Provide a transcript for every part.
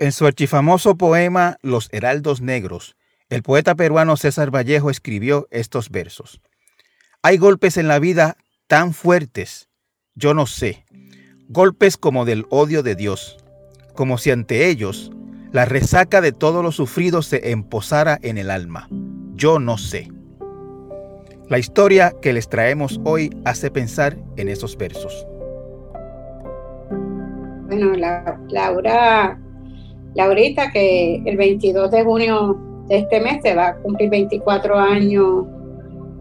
En su archifamoso poema Los Heraldos Negros, el poeta peruano César Vallejo escribió estos versos. Hay golpes en la vida tan fuertes, yo no sé, golpes como del odio de Dios, como si ante ellos la resaca de todo lo sufrido se emposara en el alma. Yo no sé. La historia que les traemos hoy hace pensar en esos versos. Bueno, Laura, Laurita, que el 22 de junio de este mes se va a cumplir 24 años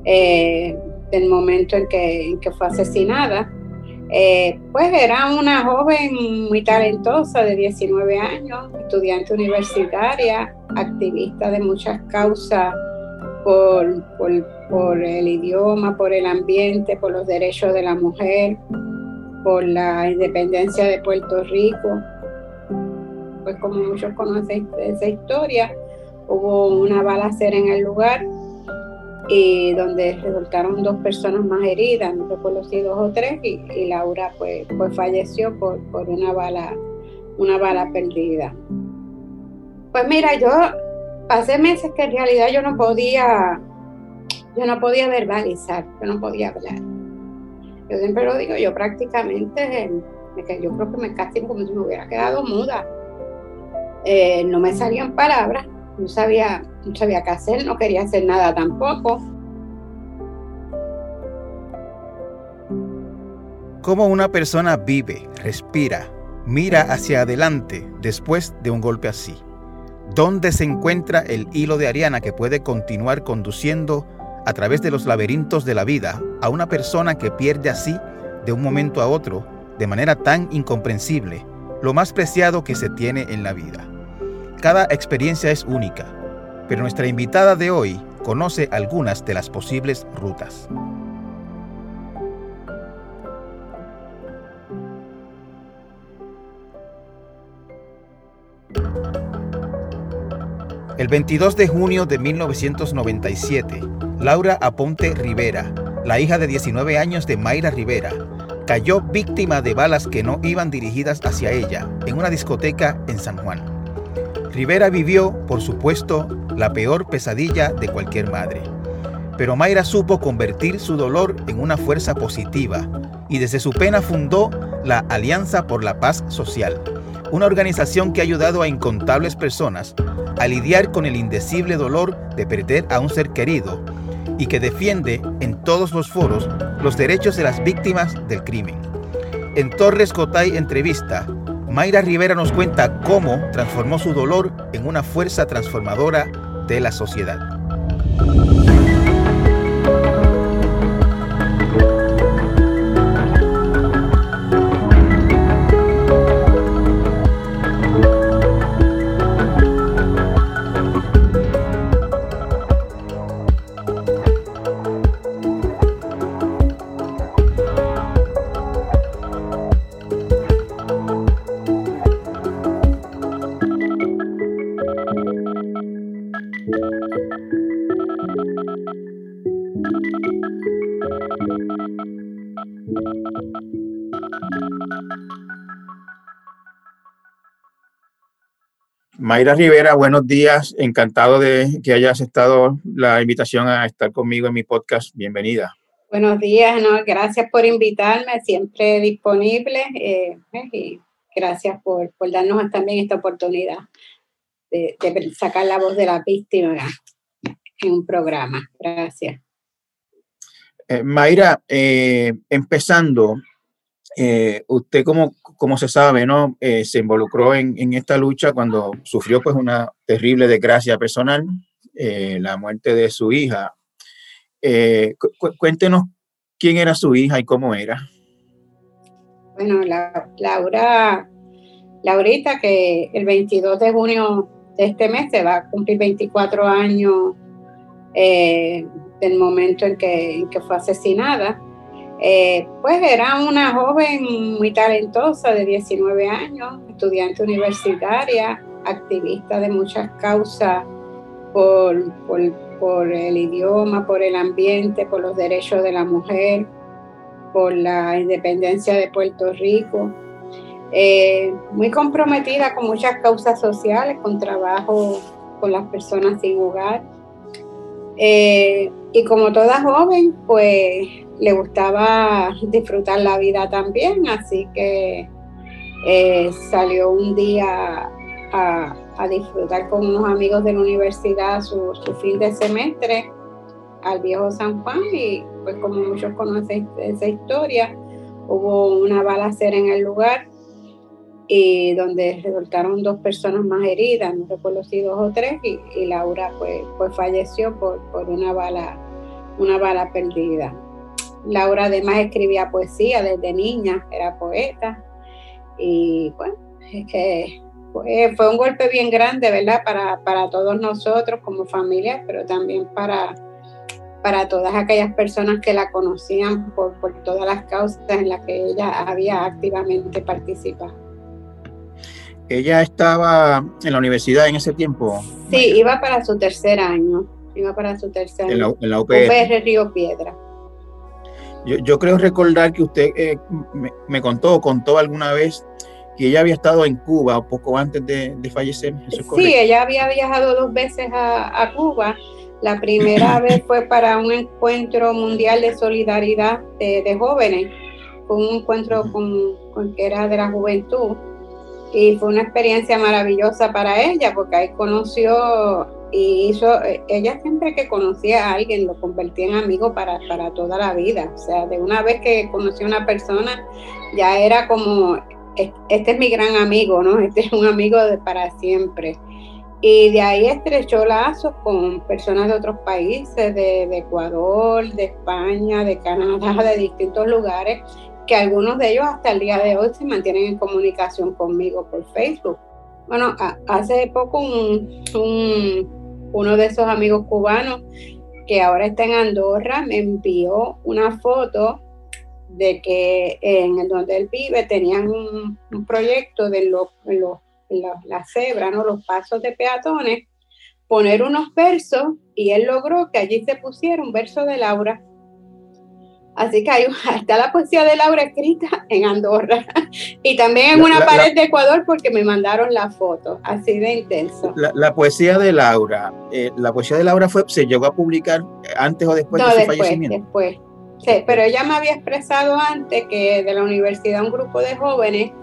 eh, del momento en que, fue asesinada. Eh, pues era una joven muy talentosa de 19 años, estudiante universitaria, activista de muchas causas por, el idioma, por el ambiente, por los derechos de la mujer, por la independencia de Puerto Rico. Pues como muchos conocen esa historia, hubo una balacera en el lugar y donde resultaron dos personas más heridas, no recuerdo si dos o tres, y, Laura pues, pues falleció por, por, una bala, una bala perdida. Pues mira, yo pasé meses que en realidad yo no podía, yo no podía verbalizar, yo no podía hablar. Yo siempre lo digo, yo prácticamente, yo creo que me casi como si me hubiera quedado muda. Eh, no me salían palabras, no sabía, no sabía qué hacer, no quería hacer nada tampoco. ¿Cómo una persona vive, respira, mira hacia adelante después de un golpe así? ¿Dónde se encuentra el hilo de Ariana que puede continuar conduciendo a través de los laberintos de la vida a una persona que pierde así, de un momento a otro, de manera tan incomprensible, lo más preciado que se tiene en la vida? Cada experiencia es única, pero nuestra invitada de hoy conoce algunas de las posibles rutas. El 22 de junio de 1997, Laura Aponte Rivera, la hija de 19 años de Mayra Rivera, cayó víctima de balas que no iban dirigidas hacia ella en una discoteca en San Juan. Rivera vivió, por supuesto, la peor pesadilla de cualquier madre. Pero Mayra supo convertir su dolor en una fuerza positiva y desde su pena fundó la Alianza por la Paz Social, una organización que ha ayudado a incontables personas a lidiar con el indecible dolor de perder a un ser querido y que defiende en todos los foros los derechos de las víctimas del crimen. En Torres Cotay Entrevista, Mayra Rivera nos cuenta cómo transformó su dolor en una fuerza transformadora de la sociedad. Mayra Rivera, buenos días. Encantado de que hayas aceptado la invitación a estar conmigo en mi podcast. Bienvenida. Buenos días, no, gracias por invitarme, siempre disponible eh, y gracias por, darnos también esta oportunidad de, sacar la voz de la víctima en un programa. Gracias. Eh, Mayra, eh, empezando, eh, usted, como, como se sabe, ¿no? Eh, se involucró en, en, esta lucha cuando sufrió pues, una terrible desgracia personal, eh, la muerte de su hija. cuéntenos quién era su hija y cómo era. Bueno, la, Laura, Laurita, que el 22 de junio de este mes se va a cumplir 24 años del momento en que, en que fue asesinada. Eh, pues era una joven muy talentosa de 19 años, estudiante universitaria, activista de muchas causas por, el idioma, por el ambiente, por los derechos de la mujer, por la independencia de Puerto Rico. eh, muy comprometida con muchas causas sociales, con trabajo con las personas sin hogar. Eh, y como toda joven, pues le gustaba disfrutar la vida también, así que eh, salió un día a, disfrutar con unos amigos de la universidad su, su, fin de semestre al viejo San Juan y pues como muchos conocen esa historia, hubo una balacera en el lugar y donde resultaron dos personas más heridas, no recuerdo si dos o tres, y, Laura pues, pues falleció por, una, bala, una bala perdida. Laura además escribía poesía desde niña, era poeta, y bueno, fue, fue un golpe bien grande, ¿verdad? Para, para todos nosotros como familia, pero también para, para todas aquellas personas que la conocían por, por todas las causas en las que ella había activamente participado. ¿Ella estaba en la universidad en ese tiempo? Sí, iba para su tercer año. Iba para su tercer año. En la, UPR. Río Piedra. Yo, creo recordar que usted eh, me, contó, contó alguna vez que ella había estado en Cuba poco antes de, fallecer. sí, ella había viajado dos veces a, Cuba. La primera vez fue para un encuentro mundial de solidaridad de, jóvenes, fue un encuentro con, con, que era de la juventud y fue una experiencia maravillosa para ella porque ahí conoció y hizo, ella siempre que conocía a alguien lo convertía en amigo para, para toda la vida, o sea, de una vez que conoció a una persona ya era como, este es mi gran amigo, ¿no? Este es un amigo de para siempre. Y de ahí estrechó lazos con personas de otros países, de, de Ecuador, de España, de Canadá, de distintos lugares, que algunos de ellos hasta el día de hoy se mantienen en comunicación conmigo por Facebook. Bueno, hace poco un, uno de esos amigos cubanos que ahora está en Andorra me envió una foto de que en donde él vive tenían un, proyecto de los, la cebra, ¿no? los pasos de peatones, poner unos versos y él logró que allí se pusiera un verso de Laura Así que hay, está la poesía de Laura escrita en Andorra y también en una pared de Ecuador porque me mandaron la foto, así de intenso. La, poesía de Laura, eh, la poesía de Laura fue, se llegó a publicar antes o después de su después, fallecimiento. Después, sí, pero ella me había expresado antes que de la universidad un grupo de jóvenes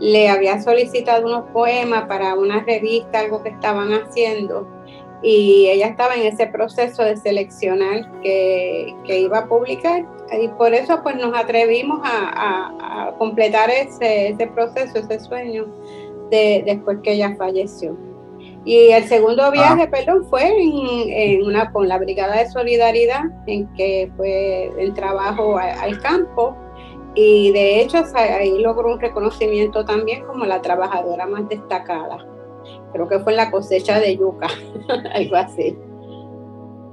le había solicitado unos poemas para una revista, algo que estaban haciendo y ella estaba en ese proceso de seleccionar que, iba a publicar y por eso pues nos atrevimos a, completar ese, ese, proceso, ese sueño de, después que ella falleció. Y el segundo ah. viaje, perdón, fue en, una, con la Brigada de Solidaridad, en que fue el trabajo al campo y de hecho ahí logró un reconocimiento también como la trabajadora más destacada creo que fue en la cosecha de yuca, algo así.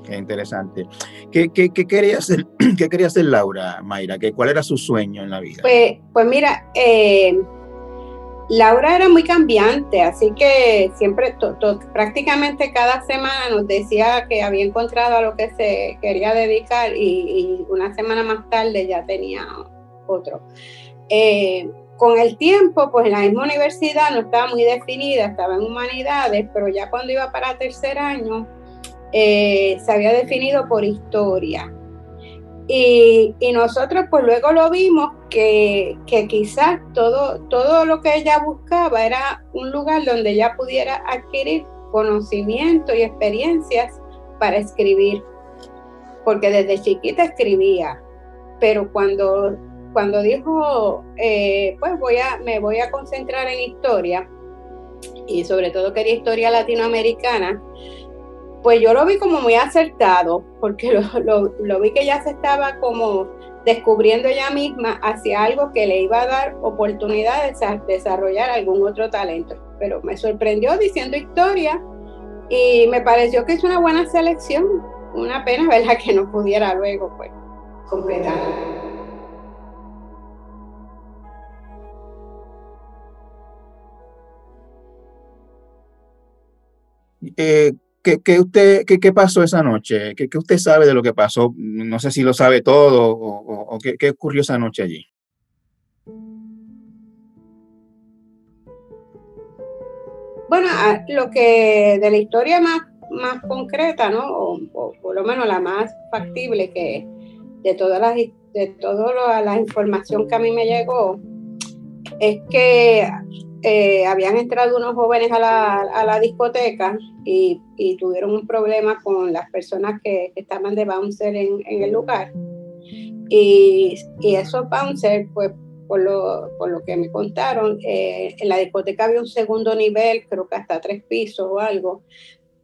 Qué interesante. ¿Qué, qué, qué, quería hacer, ¿Qué quería hacer Laura, Mayra? ¿Qué, ¿Cuál era su sueño en la vida? Pues, pues mira, eh, Laura era muy cambiante, así que siempre, prácticamente cada semana nos decía que había encontrado a lo que se quería dedicar y, una semana más tarde ya tenía otro. Eh, con el tiempo, pues en la misma universidad no estaba muy definida, estaba en humanidades, pero ya cuando iba para tercer año, eh, se había definido por historia. Y, nosotros pues luego lo vimos que, quizás todo, todo lo que ella buscaba era un lugar donde ella pudiera adquirir conocimiento y experiencias para escribir, porque desde chiquita escribía, pero cuando cuando dijo, eh, pues voy a, me voy a concentrar en historia, y sobre todo quería historia latinoamericana, pues yo lo vi como muy acertado, porque lo, vi que ya se estaba como descubriendo ella misma hacia algo que le iba a dar oportunidad de desarrollar algún otro talento. Pero me sorprendió diciendo historia y me pareció que es una buena selección. Una pena, ¿verdad? Que no pudiera luego, pues, completar. Eh, ¿qué, usted, qué, pasó esa noche? ¿Qué, usted sabe de lo que pasó? No sé si lo sabe todo o, qué, ocurrió esa noche allí. Bueno, lo que de la historia más, más concreta, ¿no? O, por lo menos la más factible que de todas las de toda la información que a mí me llegó, es que eh, habían entrado unos jóvenes a la, discoteca y, tuvieron un problema con las personas que, estaban de bouncer en, el lugar. Y, esos bouncers, pues por lo, por lo que me contaron, eh, en la discoteca había un segundo nivel, creo que hasta tres pisos o algo.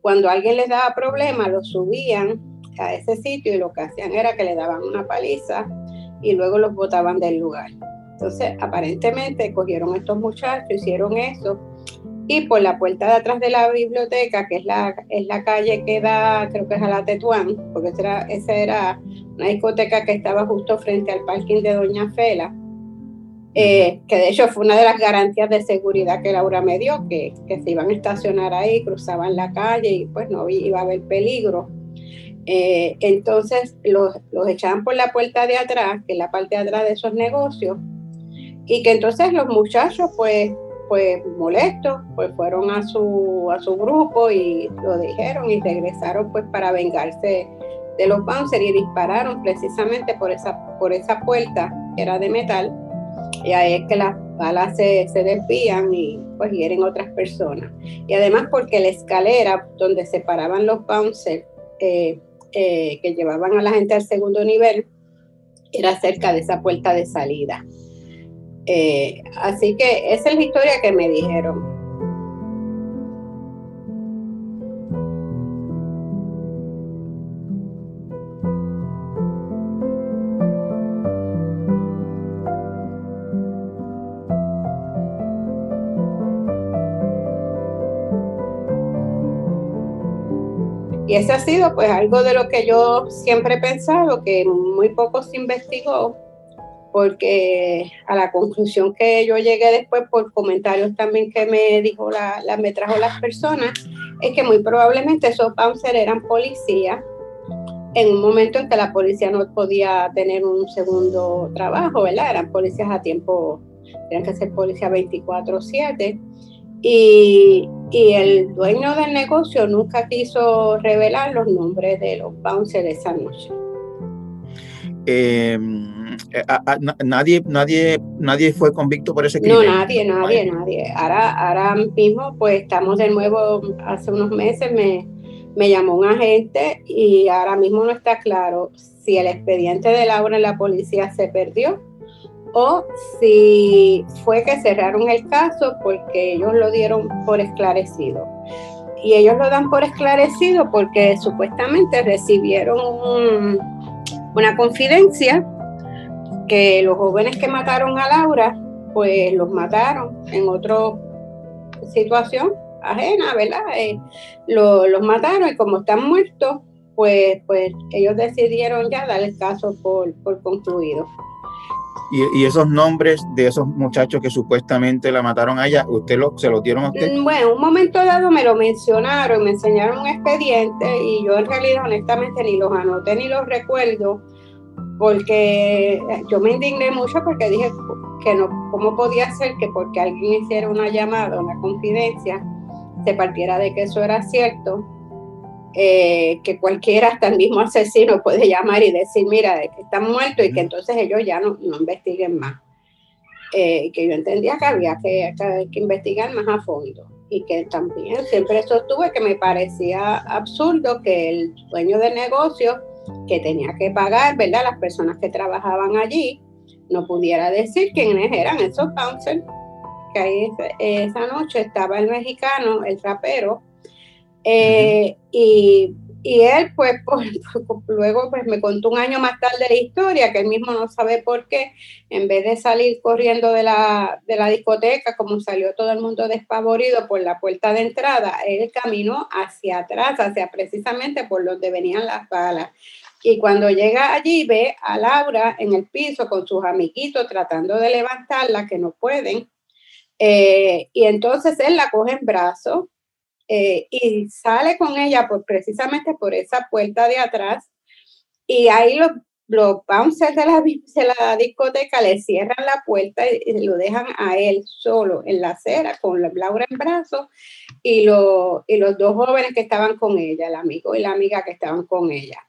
Cuando alguien les daba problema, lo subían a ese sitio y lo que hacían era que le daban una paliza y luego los botaban del lugar. Entonces, aparentemente cogieron a estos muchachos, hicieron eso, y por la puerta de atrás de la biblioteca, que es la, es la calle que da, creo que es a la Tetuán, porque esa era, esa era una discoteca que estaba justo frente al parking de Doña Fela, eh, que de hecho fue una de las garantías de seguridad que Laura me dio, que, que se iban a estacionar ahí, cruzaban la calle y pues no iba a haber peligro. Eh, entonces los, los echaban por la puerta de atrás, que es la parte de atrás de esos negocios, y que entonces los muchachos pues pues molestos pues fueron a su a su grupo y lo dijeron y regresaron pues para vengarse de los bouncers y dispararon precisamente por esa por esa puerta que era de metal y ahí es que las balas se, se desvían y pues hieren otras personas y además porque la escalera donde se paraban los bouncers eh, eh, que llevaban a la gente al segundo nivel era cerca de esa puerta de salida. Eh, así que esa es la historia que me dijeron. Y ese ha sido pues algo de lo que yo siempre he pensado, que muy poco se investigó porque a la conclusión que yo llegué después por comentarios también que me dijo la, me trajo las personas, es que muy probablemente esos bouncers eran policías en un momento en que la policía no podía tener un segundo trabajo, ¿verdad? Eran policías a tiempo, tenían que ser policías 24/7 y, y el dueño del negocio nunca quiso revelar los nombres de los bouncers esa noche. Eh, eh, nadie, nadie, nadie fue convicto por ese crimen. No, nadie, nadie, nadie. Ahora, ahora mismo, pues estamos de nuevo, hace unos meses me, me llamó un agente y ahora mismo no está claro si el expediente de Laura en la policía se perdió o si fue que cerraron el caso porque ellos lo dieron por esclarecido. Y ellos lo dan por esclarecido porque supuestamente recibieron una confidencia que los jóvenes que mataron a Laura, pues los mataron en otra situación ajena, ¿verdad? Eh, los mataron y como están muertos, pues, pues ellos decidieron ya dar el caso por, por concluido. Y, esos nombres de esos muchachos que supuestamente la mataron a ella, ¿usted lo, se los dieron a usted? Mm, bueno, un momento dado me lo mencionaron, me enseñaron un expediente y yo en realidad honestamente ni los anoté ni los recuerdo porque yo me indigné mucho porque dije que no, ¿cómo podía ser que porque alguien hiciera una llamada, una confidencia, se partiera de que eso era cierto? Eh, que cualquiera, hasta el mismo asesino, puede llamar y decir, mira, que están muertos y que entonces ellos ya no, no investiguen más. Eh, que yo entendía que había que, que, investigar más a fondo y que también siempre sostuve que me parecía absurdo que el dueño del negocio que tenía que pagar, ¿verdad? Las personas que trabajaban allí, no pudiera decir quiénes eran esos bouncers, que ahí esa noche estaba el mexicano, el rapero, eh, y, él pues, luego pues me contó un año más tarde la historia, que él mismo no sabe por qué, en vez de salir corriendo de la, de la discoteca, como salió todo el mundo despavorido por la puerta de entrada, él caminó hacia atrás, hacia precisamente por donde venían las balas. Y cuando llega allí ve a Laura en el piso con sus amiguitos tratando de levantarla, que no pueden. Eh, y entonces él la coge en brazos eh, y sale con ella por, precisamente por esa puerta de atrás. Y ahí los, los bouncers de la, de la discoteca le cierran la puerta y, lo dejan a él solo en la acera con la Laura en brazos y, y los dos jóvenes que estaban con ella, el amigo y la amiga que estaban con ella.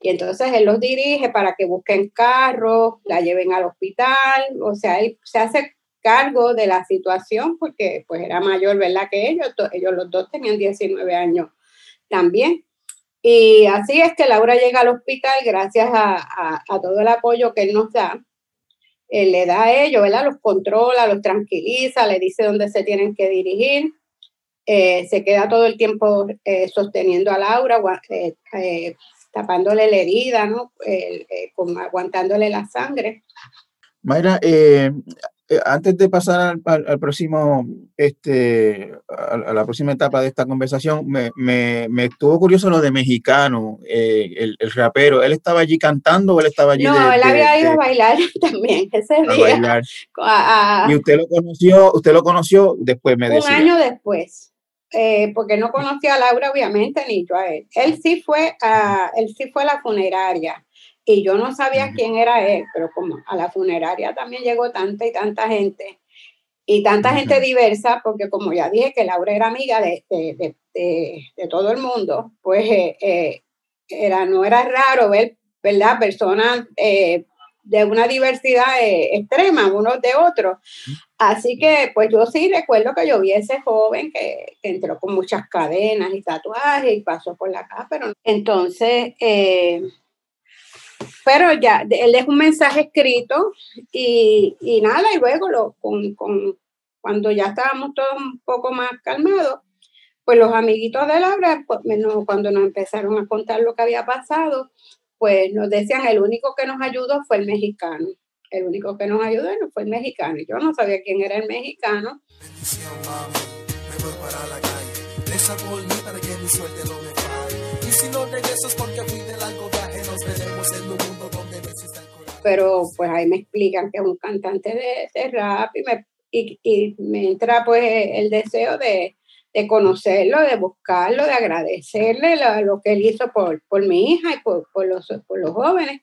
Y entonces él los dirige para que busquen carros, la lleven al hospital, o sea, él se hace cargo de la situación porque pues era mayor, ¿verdad? Que ellos, ellos los dos tenían 19 años también. Y así es que Laura llega al hospital gracias a, todo el apoyo que él nos da. Él le da a ellos, ¿verdad? Los controla, los tranquiliza, le dice dónde se tienen que dirigir. Eh, se queda todo el tiempo eh, sosteniendo a Laura, eh, tapándole la herida, ¿no? aguantándole la sangre. Mayra, eh, antes de pasar al, próximo, este, a, la próxima etapa de esta conversación, me, me, estuvo curioso lo de mexicano, eh, el, el, rapero. ¿Él estaba allí cantando o él estaba allí? No, él había ido a bailar también ese a Bailar. y usted lo conoció, usted lo conoció después, me decía. Un año después. Eh, porque no conocía a Laura, obviamente, ni yo a él. Él sí fue a, él sí fue a la funeraria y yo no sabía quién era él, pero como a la funeraria también llegó tanta y tanta gente, y tanta gente diversa, porque como ya dije que Laura era amiga de, de, de, todo el mundo, pues eh, eh, era, no era raro ver, ¿verdad?, personas eh, de una diversidad extrema, unos de otros. Así que, pues yo sí recuerdo que yo vi a ese joven que, entró con muchas cadenas y tatuajes y pasó por la casa, pero entonces pero ya, él dejó un mensaje escrito y, y nada, y luego lo, con, con, cuando ya estábamos todos un poco más calmados, pues los amiguitos de Laura, pues, cuando nos empezaron a contar lo que había pasado, pues nos decían, el único que nos ayudó fue el mexicano. El único que nos ayudó fue el mexicano. Yo no sabía quién era el mexicano. Y si no regreso porque fui de largo viaje, nos veremos en un mundo donde no existe el. Pero pues ahí me explican que es un cantante de, rap y me, y, me entra pues el deseo de, de conocerlo, de buscarlo, de agradecerle lo, que él hizo por, por mi hija y por, por, los, por los jóvenes.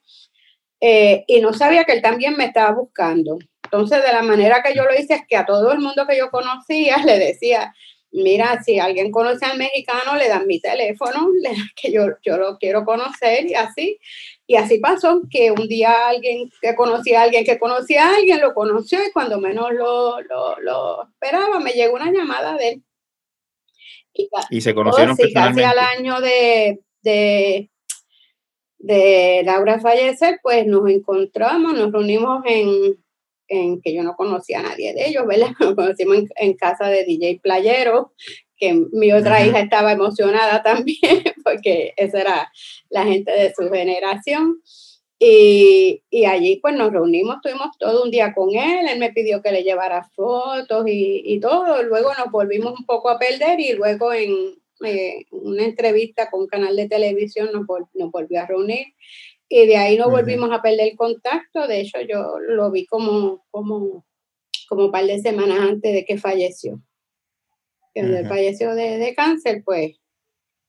Eh, y no sabía que él también me estaba buscando. Entonces, de la manera que yo lo hice es que a todo el mundo que yo conocía le decía, mira, si alguien conoce al mexicano, le dan mi teléfono, que yo, yo lo quiero conocer y así. Y así pasó que un día alguien que conocía a alguien que conocía a alguien lo conoció y cuando menos lo, lo, esperaba me llegó una llamada de él. Y, se conocieron sí, casi al año de, de, de Laura fallecer, pues nos encontramos, nos reunimos en, en que yo no conocía a nadie de ellos, ¿verdad? Nos conocimos en, casa de DJ Playero, que mi otra hija estaba emocionada también, porque esa era la gente de su generación. Y, y, allí pues nos reunimos, estuvimos todo un día con él, él me pidió que le llevara fotos y, y todo, luego nos volvimos un poco a perder y luego en eh, una entrevista con un canal de televisión nos, nos volvió a reunir y de ahí no volvimos a perder contacto. De hecho, yo lo vi como, como, como un par de semanas antes de que falleció. Cuando él falleció de, cáncer, pues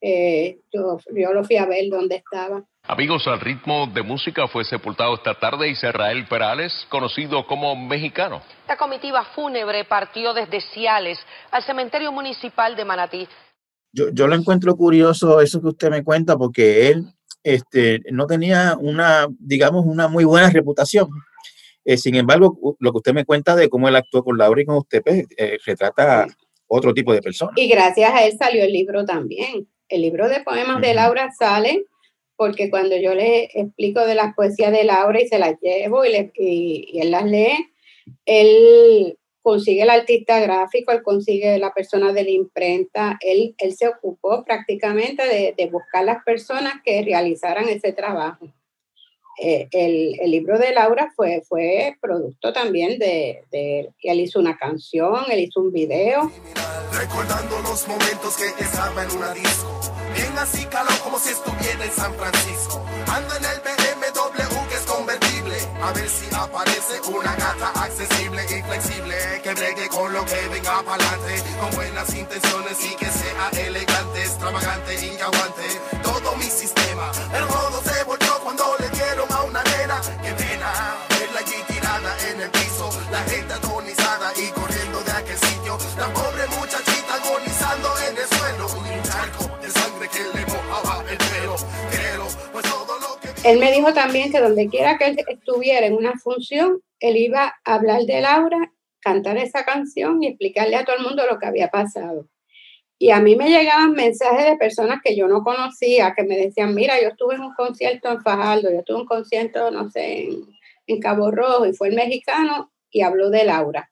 eh, yo, yo lo fui a ver dónde estaba. Amigos, al ritmo de música fue sepultado esta tarde Israel Perales, conocido como mexicano. La comitiva fúnebre partió desde Ciales al cementerio municipal de Manatí. Yo, yo lo encuentro curioso eso que usted me cuenta porque él este, no tenía una, digamos, una muy buena reputación. Eh, sin embargo, lo que usted me cuenta de cómo él actuó con Laura y con usted, pues, eh, retrata otro tipo de persona. Y gracias a él salió el libro también. El libro de poemas de Laura sale porque cuando yo le explico de las poesías de Laura y se las llevo y, le, y él las lee, él consigue el artista gráfico, él consigue la persona de la imprenta, él, él se ocupó prácticamente de, buscar las personas que realizaran ese trabajo. Eh, el, el, libro de Laura fue, fue producto también de, de, él hizo una canción, él hizo un video. Recordando los momentos que estaba en una disco, bien así calor como si estuviera en San Francisco, ando en el a ver si aparece una gata accesible y flexible que bregue con lo que venga para adelante, con buenas intenciones y que sea elegante, extravagante y aguante todo mi sistema. El rodo se volvió él me dijo también que donde quiera que él estuviera en una función, él iba a hablar de Laura, cantar esa canción y explicarle a todo el mundo lo que había pasado. Y a mí me llegaban mensajes de personas que yo no conocía, que me decían, mira, yo estuve en un concierto en Fajardo, yo estuve en un concierto, no sé, en, en Cabo Rojo, y fue el mexicano y habló de Laura.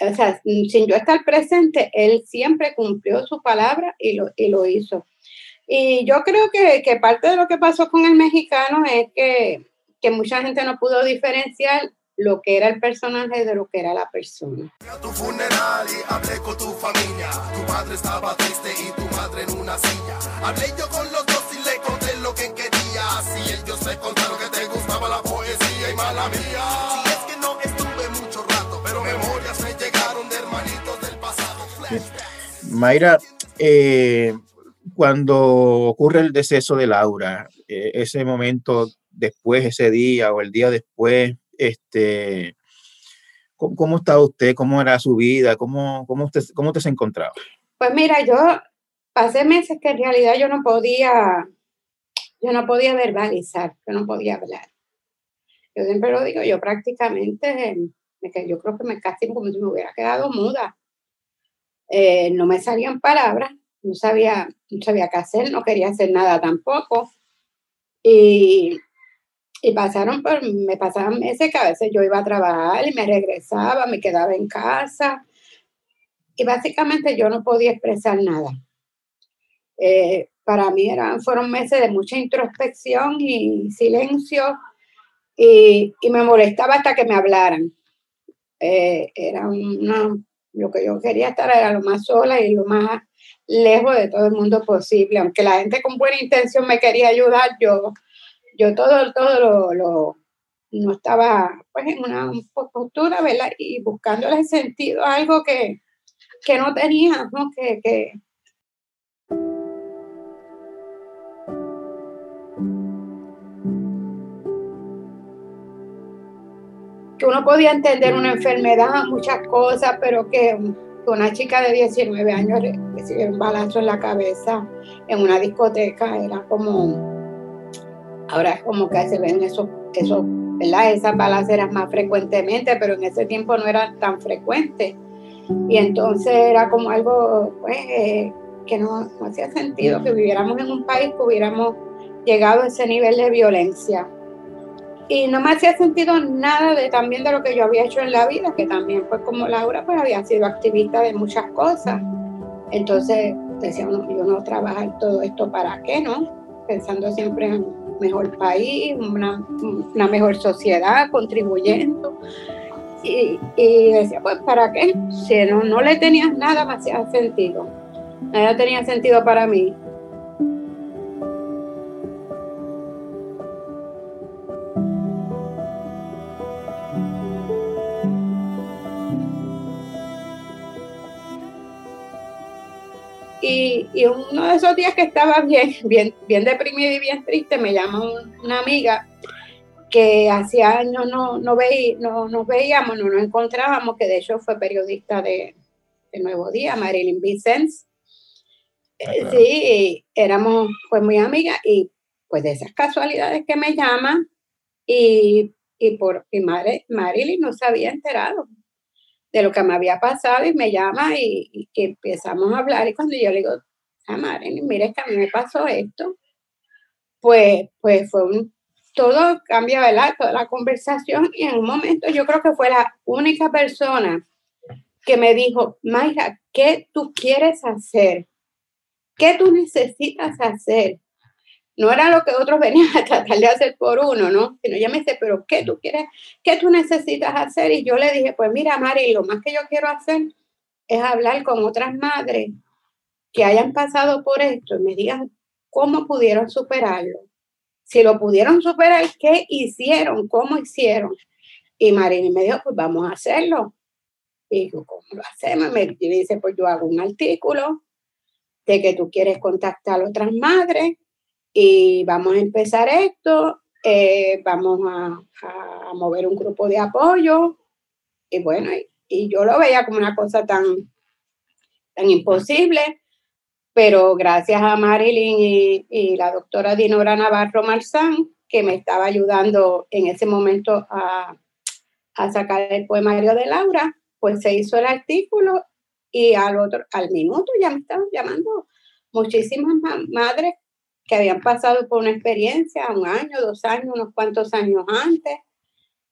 O sea, sin yo estar presente, él siempre cumplió su palabra y lo, y lo hizo. Y yo creo que, que, parte de lo que pasó con el mexicano es que, que, mucha gente no pudo diferenciar lo que era el personaje de lo que era la persona. A tu funeral y hablé con tu familia. Tu padre estaba triste y tu madre en una silla. Hablé yo con los dos y le conté lo que quería. Si ellos me contaron que te gustaba la poesía y mala mía. Si es que no estuve mucho rato, pero memorias me llegaron de hermanitos del pasado. Mayra, eh, cuando ocurre el deceso de Laura, eh, ese momento después, ese día o el día después, este, ¿cómo, cómo estaba usted? ¿Cómo era su vida? ¿Cómo, cómo, usted, ¿Cómo usted se encontraba? Pues mira, yo pasé meses que en realidad yo no podía, yo no podía verbalizar, yo no podía hablar. Yo siempre lo digo, yo prácticamente, yo creo que me casi como si me hubiera quedado muda. Eh, no me salían palabras, no sabía, no sabía qué hacer, no quería hacer nada tampoco. Y, y pasaron por, me pasaban meses que a veces yo iba a trabajar y me regresaba, me quedaba en casa. Y básicamente yo no podía expresar nada. Eh, para mí eran, fueron meses de mucha introspección y silencio y, y me molestaba hasta que me hablaran. Eh, era una, lo que yo quería estar era lo más sola y lo más lejos de todo el mundo posible. Aunque la gente con buena intención me quería ayudar, yo, yo todo, todo lo, no estaba pues en una postura, ¿verdad? Y buscándole sentido algo que, que no tenía, ¿no? Que, que, que uno podía entender una enfermedad, muchas cosas, pero que una chica de 19 años recibió un balazo en la cabeza en una discoteca, era como, ahora es como que se ven esos, esos ¿verdad? esas balaceras más frecuentemente, pero en ese tiempo no eran tan frecuentes. Y entonces era como algo pues, eh, que no, no hacía sentido que viviéramos en un país que hubiéramos llegado a ese nivel de violencia y no me hacía sentido nada de también de lo que yo había hecho en la vida, que también pues como Laura pues había sido activista de muchas cosas. Entonces decía uno, yo no trabajar todo esto para qué, ¿no? Pensando siempre en un mejor país, una, mejor sociedad, contribuyendo. Y, y, decía, pues ¿para qué? Si no, no le tenías nada, hacía sentido. Nada tenía sentido para mí. Y, y, uno de esos días que estaba bien, bien, bien deprimida y bien triste, me llama una amiga que hacía años no, no, veí, no nos veíamos, no nos encontrábamos, que de hecho fue periodista de, de Nuevo Día, Marilyn Vicens. Ah, claro. Sí, éramos pues muy amigas y pues de esas casualidades que me llaman y, y por y Mar Marilyn no se había enterado de lo que me había pasado y me llama y, empezamos a hablar y cuando yo le digo, ah, que a mí me pasó esto, pues, pues fue un, todo cambia, ¿verdad? Toda la conversación y en un momento yo creo que fue la única persona que me dijo, Mayra, ¿qué tú quieres hacer? ¿Qué tú necesitas hacer? No era lo que otros venían a tratar de hacer por uno, ¿no? Sino ella me dice, pero ¿qué tú quieres? ¿Qué tú necesitas hacer? Y yo le dije, pues mira, Mari, lo más que yo quiero hacer es hablar con otras madres que hayan pasado por esto y me digan cómo pudieron superarlo. Si lo pudieron superar, ¿qué hicieron? ¿Cómo hicieron? Y Marini me dijo, pues vamos a hacerlo. Y digo, ¿cómo lo hacemos? Me dice, pues yo hago un artículo de que tú quieres contactar a otras madres y vamos a empezar esto, eh, vamos a, mover un grupo de apoyo. Y bueno, y, yo lo veía como una cosa tan, tan imposible, pero gracias a Marilyn y, la doctora Dinora Navarro Marzán, que me estaba ayudando en ese momento a, a sacar el poemario de Laura, pues se hizo el artículo y al otro, al minuto ya me estaban llamando muchísimas madres que habían pasado por una experiencia, un año, dos años, unos cuantos años antes.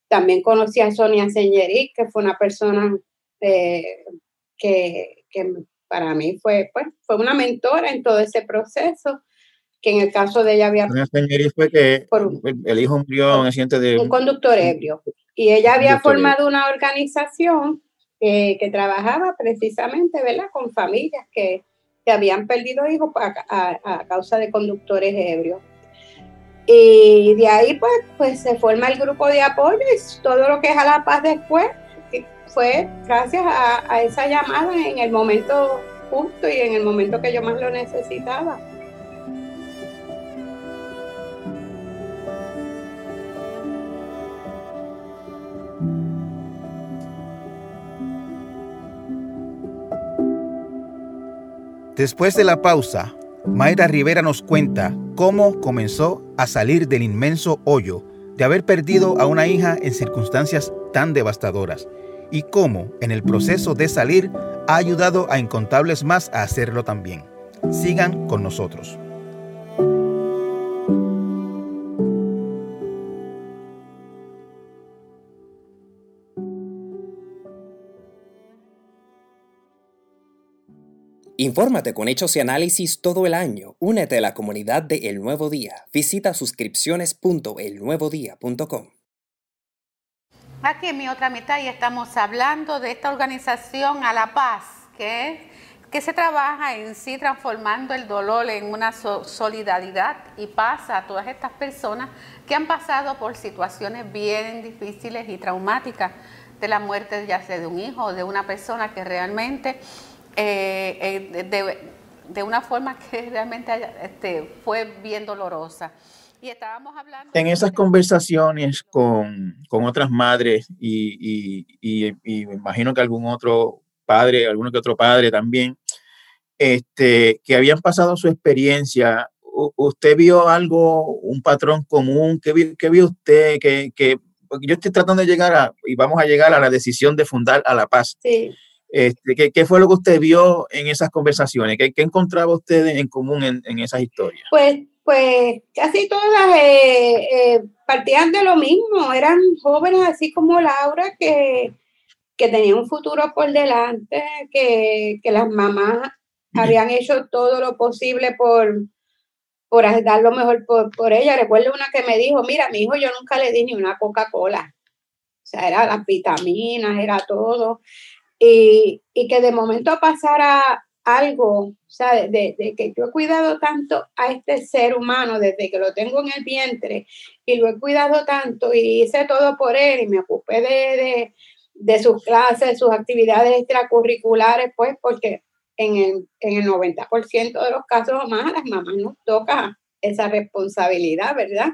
También conocí a Sonia Señeric, que fue una persona eh, que, que, para mí fue, pues, fue una mentora en todo ese proceso, que en el caso de ella había... Sonia Señeric fue que el hijo murió en accidente de... Un conductor ebrio. Y ella había formado una organización eh, que trabajaba precisamente, ¿verdad?, con familias que que habían perdido hijos a, causa de conductores ebrios. Y de ahí pues, pues se forma el grupo de apoyo y todo lo que es a la paz después fue gracias a, a esa llamada en el momento justo y en el momento que yo más lo necesitaba. Después de la pausa, Mayra Rivera nos cuenta cómo comenzó a salir del inmenso hoyo de haber perdido a una hija en circunstancias tan devastadoras y cómo en el proceso de salir ha ayudado a incontables más a hacerlo también. Sigan con nosotros. Infórmate con hechos y análisis todo el año. Únete a la comunidad de El Nuevo Día. Visita suscripciones.elnuevodía.com. Aquí en mi otra mitad y estamos hablando de esta organización a la paz, que, que se trabaja en sí transformando el dolor en una solidaridad y paz a todas estas personas que han pasado por situaciones bien difíciles y traumáticas de la muerte ya sea de un hijo o de una persona que realmente eh, eh, de, una forma que realmente este, fue bien dolorosa. Y estábamos hablando... En esas conversaciones con, con otras madres y, y, y, me imagino que algún otro padre, alguno que otro padre también, este, que habían pasado su experiencia, ¿usted vio algo, un patrón común? ¿Qué vio, qué vio usted? Que, que, yo estoy tratando de llegar a, y vamos a llegar a la decisión de fundar a la paz. Sí. Este, ¿qué, fue lo que usted vio en esas conversaciones? ¿Qué, encontraba usted en común en, esas historias? Pues, pues casi todas eh, eh, partían de lo mismo, eran jóvenes así como Laura que, que tenían un futuro por delante, que, las mamás habían hecho todo lo posible por, por dar lo mejor por, por, ella. Recuerdo una que me dijo, mira, mi hijo yo nunca le di ni una Coca-Cola. O sea, era las vitaminas, era todo y, que de momento pasara algo, o sea, de, que yo he cuidado tanto a este ser humano desde que lo tengo en el vientre y lo he cuidado tanto y hice todo por él y me ocupé de, de, sus clases, sus actividades extracurriculares, pues porque en el, en el 90% de los casos más a las mamás nos toca esa responsabilidad, ¿verdad?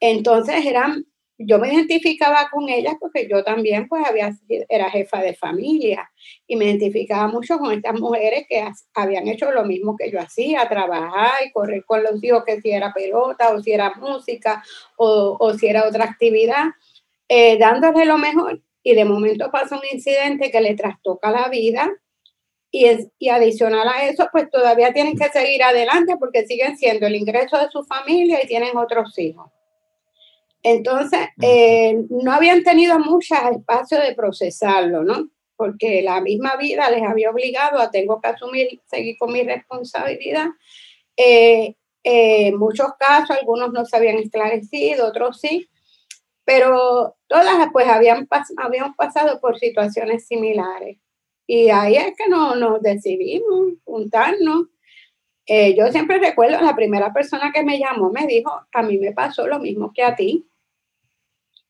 Entonces eran yo me identificaba con ellas porque yo también pues había, era jefa de familia y me identificaba mucho con estas mujeres que habían hecho lo mismo que yo hacía, trabajar y correr con los hijos, que si era pelota o si era música o, o si era otra actividad, eh, dándole lo mejor. Y de momento pasa un incidente que le trastoca la vida y, es, y adicional a eso, pues todavía tienen que seguir adelante porque siguen siendo el ingreso de su familia y tienen otros hijos. Entonces, eh, no habían tenido mucho espacio de procesarlo, ¿no? Porque la misma vida les había obligado a tengo que asumir, seguir con mi responsabilidad. Eh, eh, en muchos casos, algunos no se habían esclarecido, otros sí, pero todas pues habían habíamos pasado por situaciones similares. Y ahí es que no, nos decidimos juntarnos. yo siempre recuerdo, la primera persona que me llamó me dijo, a mí me pasó lo mismo que a ti.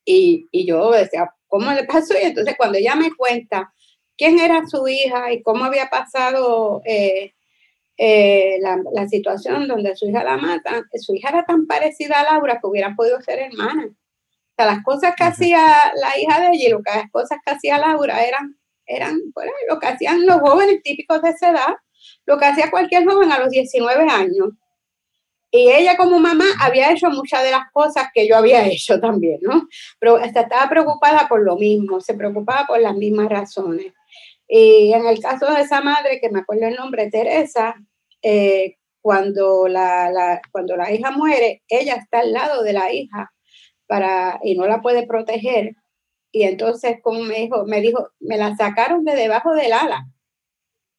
Y, y yo decía, ¿cómo le pasó? Y entonces cuando ella me cuenta quién era su hija y cómo había pasado eh, eh, la, la, situación donde su hija la matan, su hija era tan parecida a Laura que hubieran podido ser hermanas. O sea, las cosas que hacía la hija de ella y las cosas que hacía Laura eran, eran lo que hacían los jóvenes típicos de esa edad, lo que hacía cualquier joven a los 19 años. Y ella como mamá había hecho muchas de las cosas que yo había hecho también, ¿no? Pero estaba preocupada por lo mismo, se preocupaba por las mismas razones. Y en el caso de esa madre, que me acuerdo el nombre, Teresa, eh, cuando, la, cuando la hija muere, ella está al lado de la hija para, y no la puede proteger. Y entonces, como me dijo, me dijo, me la sacaron de debajo del ala,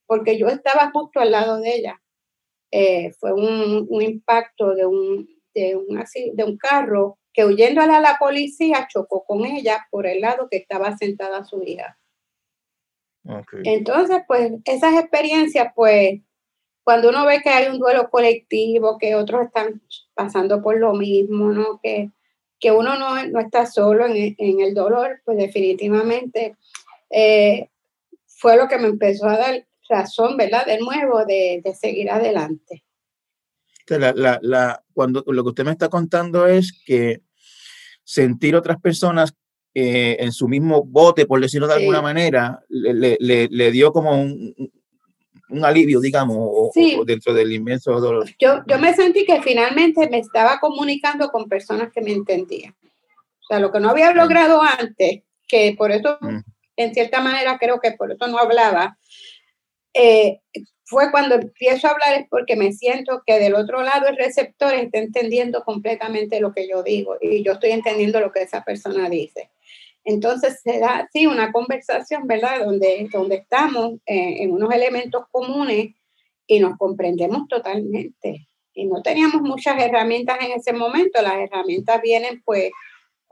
porque yo estaba justo al lado de ella. Eh, fue un, un, impacto de un, de, un, así, de un carro que huyendo a la policía chocó con ella por el lado que estaba sentada su hija. Entonces, pues esas experiencias, pues cuando uno ve que hay un duelo colectivo, que otros están pasando por lo mismo, ¿no? Que, que uno no, no está solo en, en, el dolor, pues definitivamente eh, fue lo que me empezó a dar razón, ¿verdad? De nuevo, de, de seguir adelante. La, la, la, cuando lo que usted me está contando es que sentir otras personas eh, en su mismo bote, por decirlo de alguna manera, le, le, le, dio como un, un alivio, digamos, o, dentro del inmenso dolor. Yo, yo me sentí que finalmente me estaba comunicando con personas que me entendían. O sea, lo que no había logrado antes, que por eso, mm. en cierta manera, creo que por eso no hablaba, eh, fue cuando empiezo a hablar es porque me siento que del otro lado el receptor está entendiendo completamente lo que yo digo y yo estoy entendiendo lo que esa persona dice. Entonces se da así una conversación, ¿verdad? Donde, donde estamos eh, en unos elementos comunes y nos comprendemos totalmente. Y no teníamos muchas herramientas en ese momento. Las herramientas vienen pues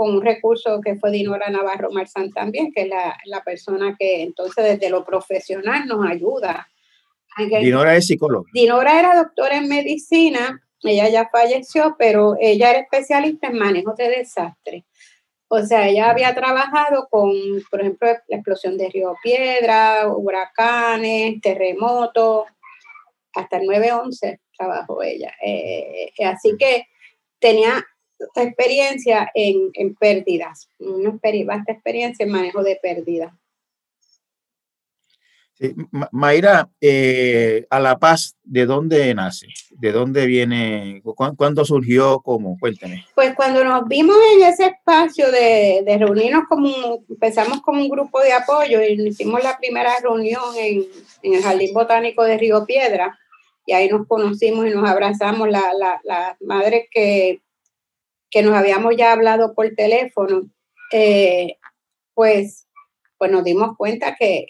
con un recurso que fue Dinora Navarro Marzán también, que es la, la persona que entonces desde lo profesional nos ayuda. Dinora es psicóloga. Dinora era doctora en medicina, ella ya falleció, pero ella era especialista en manejo de desastres. O sea, ella había trabajado con, por ejemplo, la explosión de Río Piedra, huracanes, terremotos, hasta el 9-11 trabajó ella. Eh, eh, así que tenía experiencia en, en pérdidas, una vasta experiencia en manejo de pérdidas. Mayra, eh, a La Paz, ¿de dónde nace? ¿De dónde viene? ¿Cuándo surgió? ¿Cómo? Cuéntame. Pues cuando nos vimos en ese espacio de, de reunirnos como, empezamos como un grupo de apoyo y hicimos la primera reunión en, en, el Jardín Botánico de Río Piedra y ahí nos conocimos y nos abrazamos las la, madres que, que nos habíamos ya hablado por teléfono, eh, pues, pues nos dimos cuenta que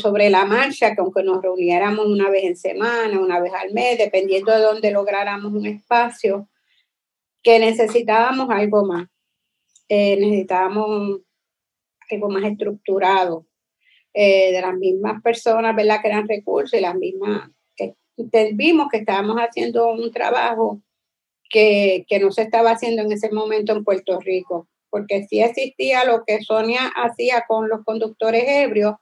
sobre la marcha, que aunque nos reuniéramos una vez en semana, una vez al mes, dependiendo de dónde lográramos un espacio, que necesitábamos algo más. Eh, necesitábamos algo más estructurado, eh, de las mismas personas, ¿verdad? Que eran recursos y las mismas, que vimos que estábamos haciendo un trabajo que, no se estaba haciendo en ese momento en Puerto Rico, porque sí existía lo que Sonia hacía con los conductores ebrios,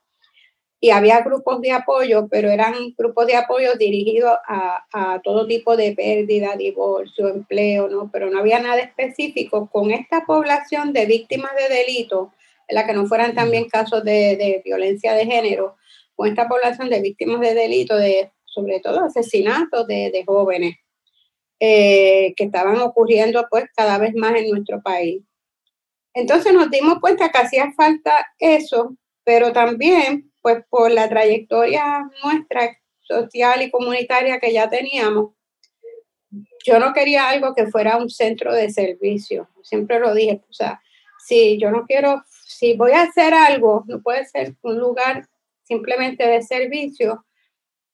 y había grupos de apoyo, pero eran grupos de apoyo dirigidos a, a, todo tipo de pérdida, divorcio, empleo, ¿no? Pero no había nada específico con esta población de víctimas de delitos, en la que no fueran también casos de, de, violencia de género, con esta población de víctimas de delitos, de, sobre todo asesinatos de, de jóvenes, eh, que estaban ocurriendo pues cada vez más en nuestro país. Entonces nos dimos cuenta que hacía falta eso, pero también pues por la trayectoria nuestra social y comunitaria que ya teníamos, yo no quería algo que fuera un centro de servicio. Siempre lo dije, o sea, si yo no quiero, si voy a hacer algo, no puede ser un lugar simplemente de servicio,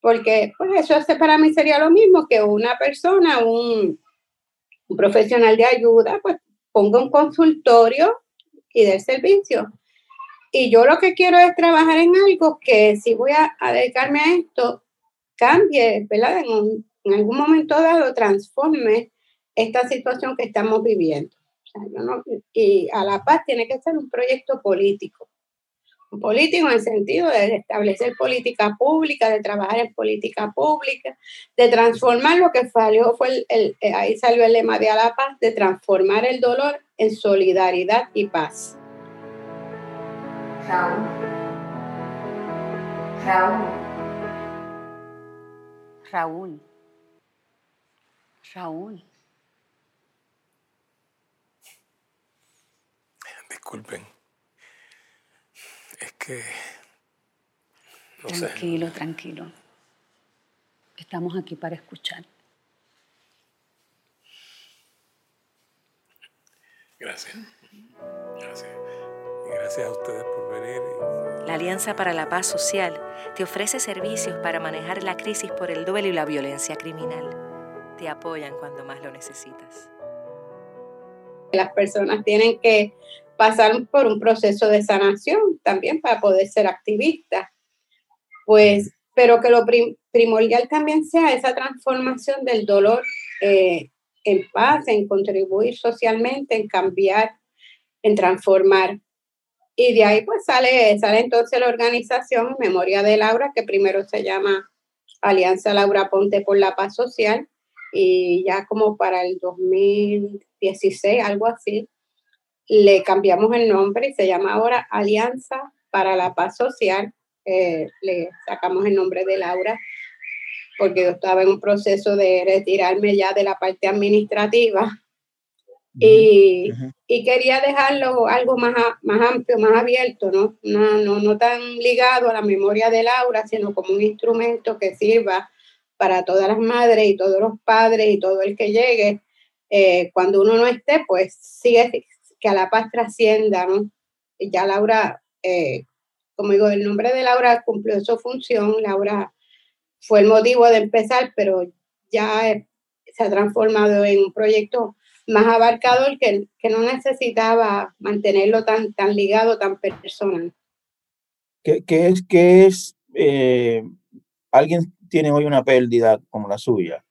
porque pues eso para mí sería lo mismo que una persona, un, profesional de ayuda, pues ponga un consultorio y dé servicio. Y yo lo que quiero es trabajar en algo que si voy a, dedicarme a esto, cambie, ¿verdad? En, en, algún momento dado transforme esta situación que estamos viviendo. O sea, yo no, y a la paz tiene que ser un proyecto político. Político en el sentido de establecer política pública, de trabajar en política pública, de transformar lo que falló, fue el, el, ahí salió el lema de a la paz, de transformar el dolor en solidaridad y paz. Raúl. Raúl. Raúl. Raúl. Disculpen. Que... tranquilo, tranquilo. Estamos aquí para escuchar. Gracias. Gracias. gracias a ustedes por venir. La Alianza para la Paz Social te ofrece servicios para manejar la crisis por el duelo y la violencia criminal. Te apoyan cuando más lo necesitas. Las personas tienen que pasar por un proceso de sanación también para poder ser activistas. Pues, pero que lo primordial también sea esa transformación del dolor eh, en paz, en contribuir socialmente, en cambiar, en transformar. Y de ahí pues sale, sale entonces la organización Memoria de Laura, que primero se llama Alianza Laura Ponte por la Paz Social, y ya como para el 2016, algo así, le cambiamos el nombre y se llama ahora Alianza para la Paz Social. Eh, le sacamos el nombre de Laura porque yo estaba en un proceso de retirarme ya de la parte administrativa y, y, quería dejarlo algo más, más amplio, más abierto, ¿no? No, ¿no? no tan ligado a la memoria de Laura, sino como un instrumento que sirva para todas las madres y todos los padres y todo el que llegue. Eh, cuando uno no esté, pues sigue que a la paz trascienda, ya Laura, eh, como digo, el nombre de Laura cumplió su función, Laura fue el motivo de empezar, pero ya se ha transformado en un proyecto más abarcador que, que no necesitaba mantenerlo tan, tan ligado, tan personal. ¿Qué, es, qué es eh, alguien tiene hoy una pérdida como la suya?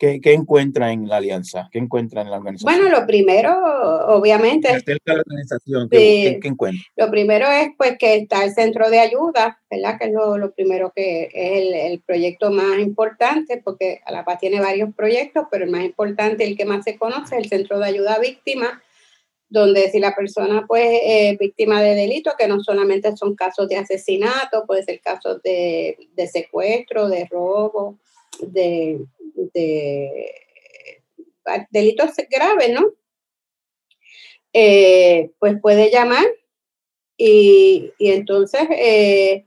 ¿Qué, encuentra en la alianza? ¿Qué encuentra en la organización? Bueno, lo primero, obviamente. la organización, ¿qué, encuentra? Lo primero es pues que está el centro de ayuda, ¿verdad? Que es lo, primero que es el, proyecto más importante, porque la paz tiene varios proyectos, pero el más importante, el que más se conoce, es el centro de ayuda a víctimas, donde si la persona pues es víctima de delito, que no solamente son casos de asesinato, puede ser casos de, de secuestro, de robo, de, delitos graves, ¿no? Eh, pues puede llamar y, entonces eh,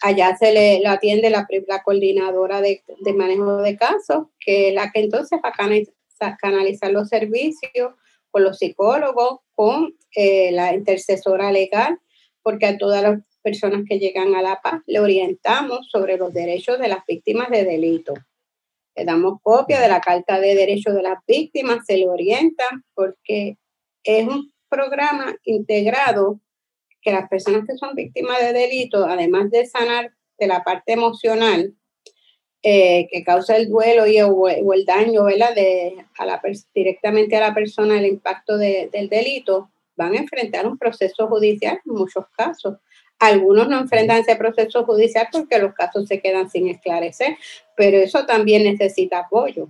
allá se le, atiende la, coordinadora de, manejo de casos, que es la que entonces va a canalizar, los servicios con los psicólogos, con eh, la intercesora legal, porque a todas las personas que llegan a la paz le orientamos sobre los derechos de las víctimas de delitos. Le damos copia de la Carta de Derechos de las Víctimas, se le orienta porque es un programa integrado que las personas que son víctimas de delitos, además de sanar de la parte emocional eh, que causa el duelo y, o, el daño. De, a la, directamente a la persona, el impacto del delito, van a enfrentar un proceso judicial en muchos casos. Algunos no enfrentan ese proceso judicial porque los casos se quedan sin esclarecer, pero eso también necesita apoyo.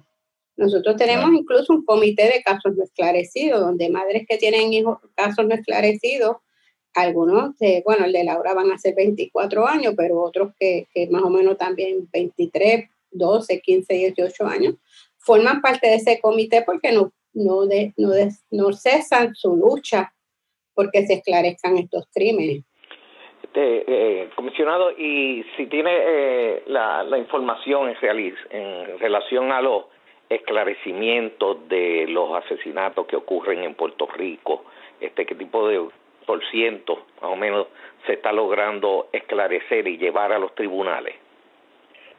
Nosotros tenemos incluso un comité de casos no esclarecidos, donde madres que tienen hijos, casos no esclarecidos, algunos, bueno, el de Laura van a ser 24 años, pero otros que, más o menos también 23, 12, 15, 18 años, forman parte de ese comité porque no, no, no, no cesan su lucha porque se esclarezcan estos crímenes. Este, eh, comisionado, y si tiene eh, la, la, información en, en relación a los esclarecimientos de los asesinatos que ocurren en Puerto Rico, este qué tipo de por ciento más o menos se está logrando esclarecer y llevar a los tribunales.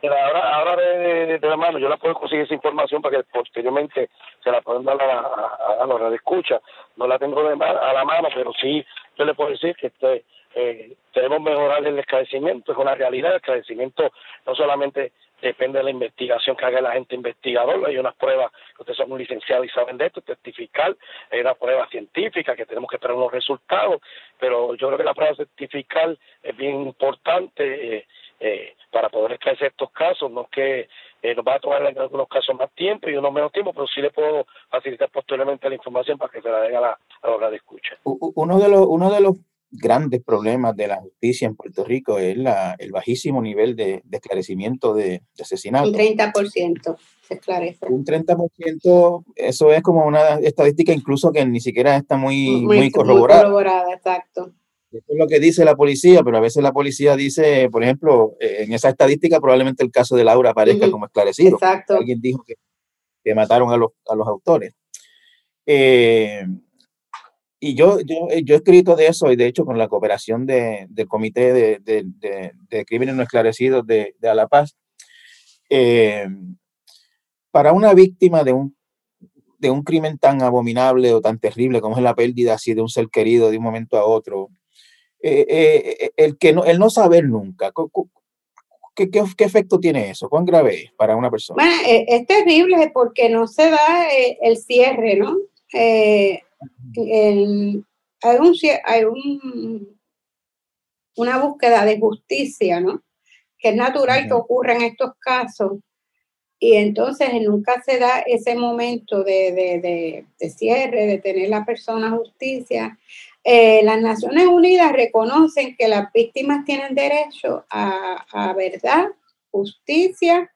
ahora, ahora de, la mano yo la puedo conseguir esa información para que posteriormente se la puedan dar a, a, a los radioescuchas. No la tengo de, a la mano, pero sí yo le puedo decir que este, eh, debemos mejorar el esclarecimiento, es una realidad, el esclarecimiento no solamente depende de la investigación que haga el agente investigador, hay unas pruebas ustedes son licenciados y saben de esto, testificar, hay una prueba científica que tenemos que esperar unos resultados, pero yo creo que la prueba certificar es bien importante eh, eh, para poder esclarecer estos casos, no que eh, nos va a tomar en algunos casos más tiempo y unos menos tiempo, pero sí le puedo facilitar posteriormente la información para que se la den a la, a la hora de escucha. Uno de los, uno de los grandes problemas de la justicia en Puerto Rico es la, el bajísimo nivel de, de esclarecimiento de, de asesinatos. Un 30% se esclarece. Un 30%, eso es como una estadística incluso que ni siquiera está muy, muy, corroborada. Muy corroborada, exacto. Es lo que dice la policía, pero a veces la policía dice, por ejemplo, eh, en esa estadística probablemente el caso de Laura aparezca como esclarecido. Exacto. Alguien dijo que, que mataron a los, a los autores. Eh, y yo, yo, yo he escrito de eso y de hecho con la cooperación de, del Comité de, de, de, Crímenes No Esclarecidos de, de A La Paz, eh, para una víctima de un, de un crimen tan abominable o tan terrible como es la pérdida así de un ser querido de un momento a otro, eh, eh, el, que no, el no saber nunca, ¿qué, qué, qué efecto tiene eso? ¿Cuán grave es para una persona? Bueno, es, es terrible porque no se da el cierre, ¿no? Eh, el, hay, un, hay un, una búsqueda de justicia, ¿no? Que es natural que ocurra en estos casos. Y entonces nunca se da ese momento de, de, de, de cierre, de tener la persona justicia. Eh, las Naciones Unidas reconocen que las víctimas tienen derecho a, verdad, justicia,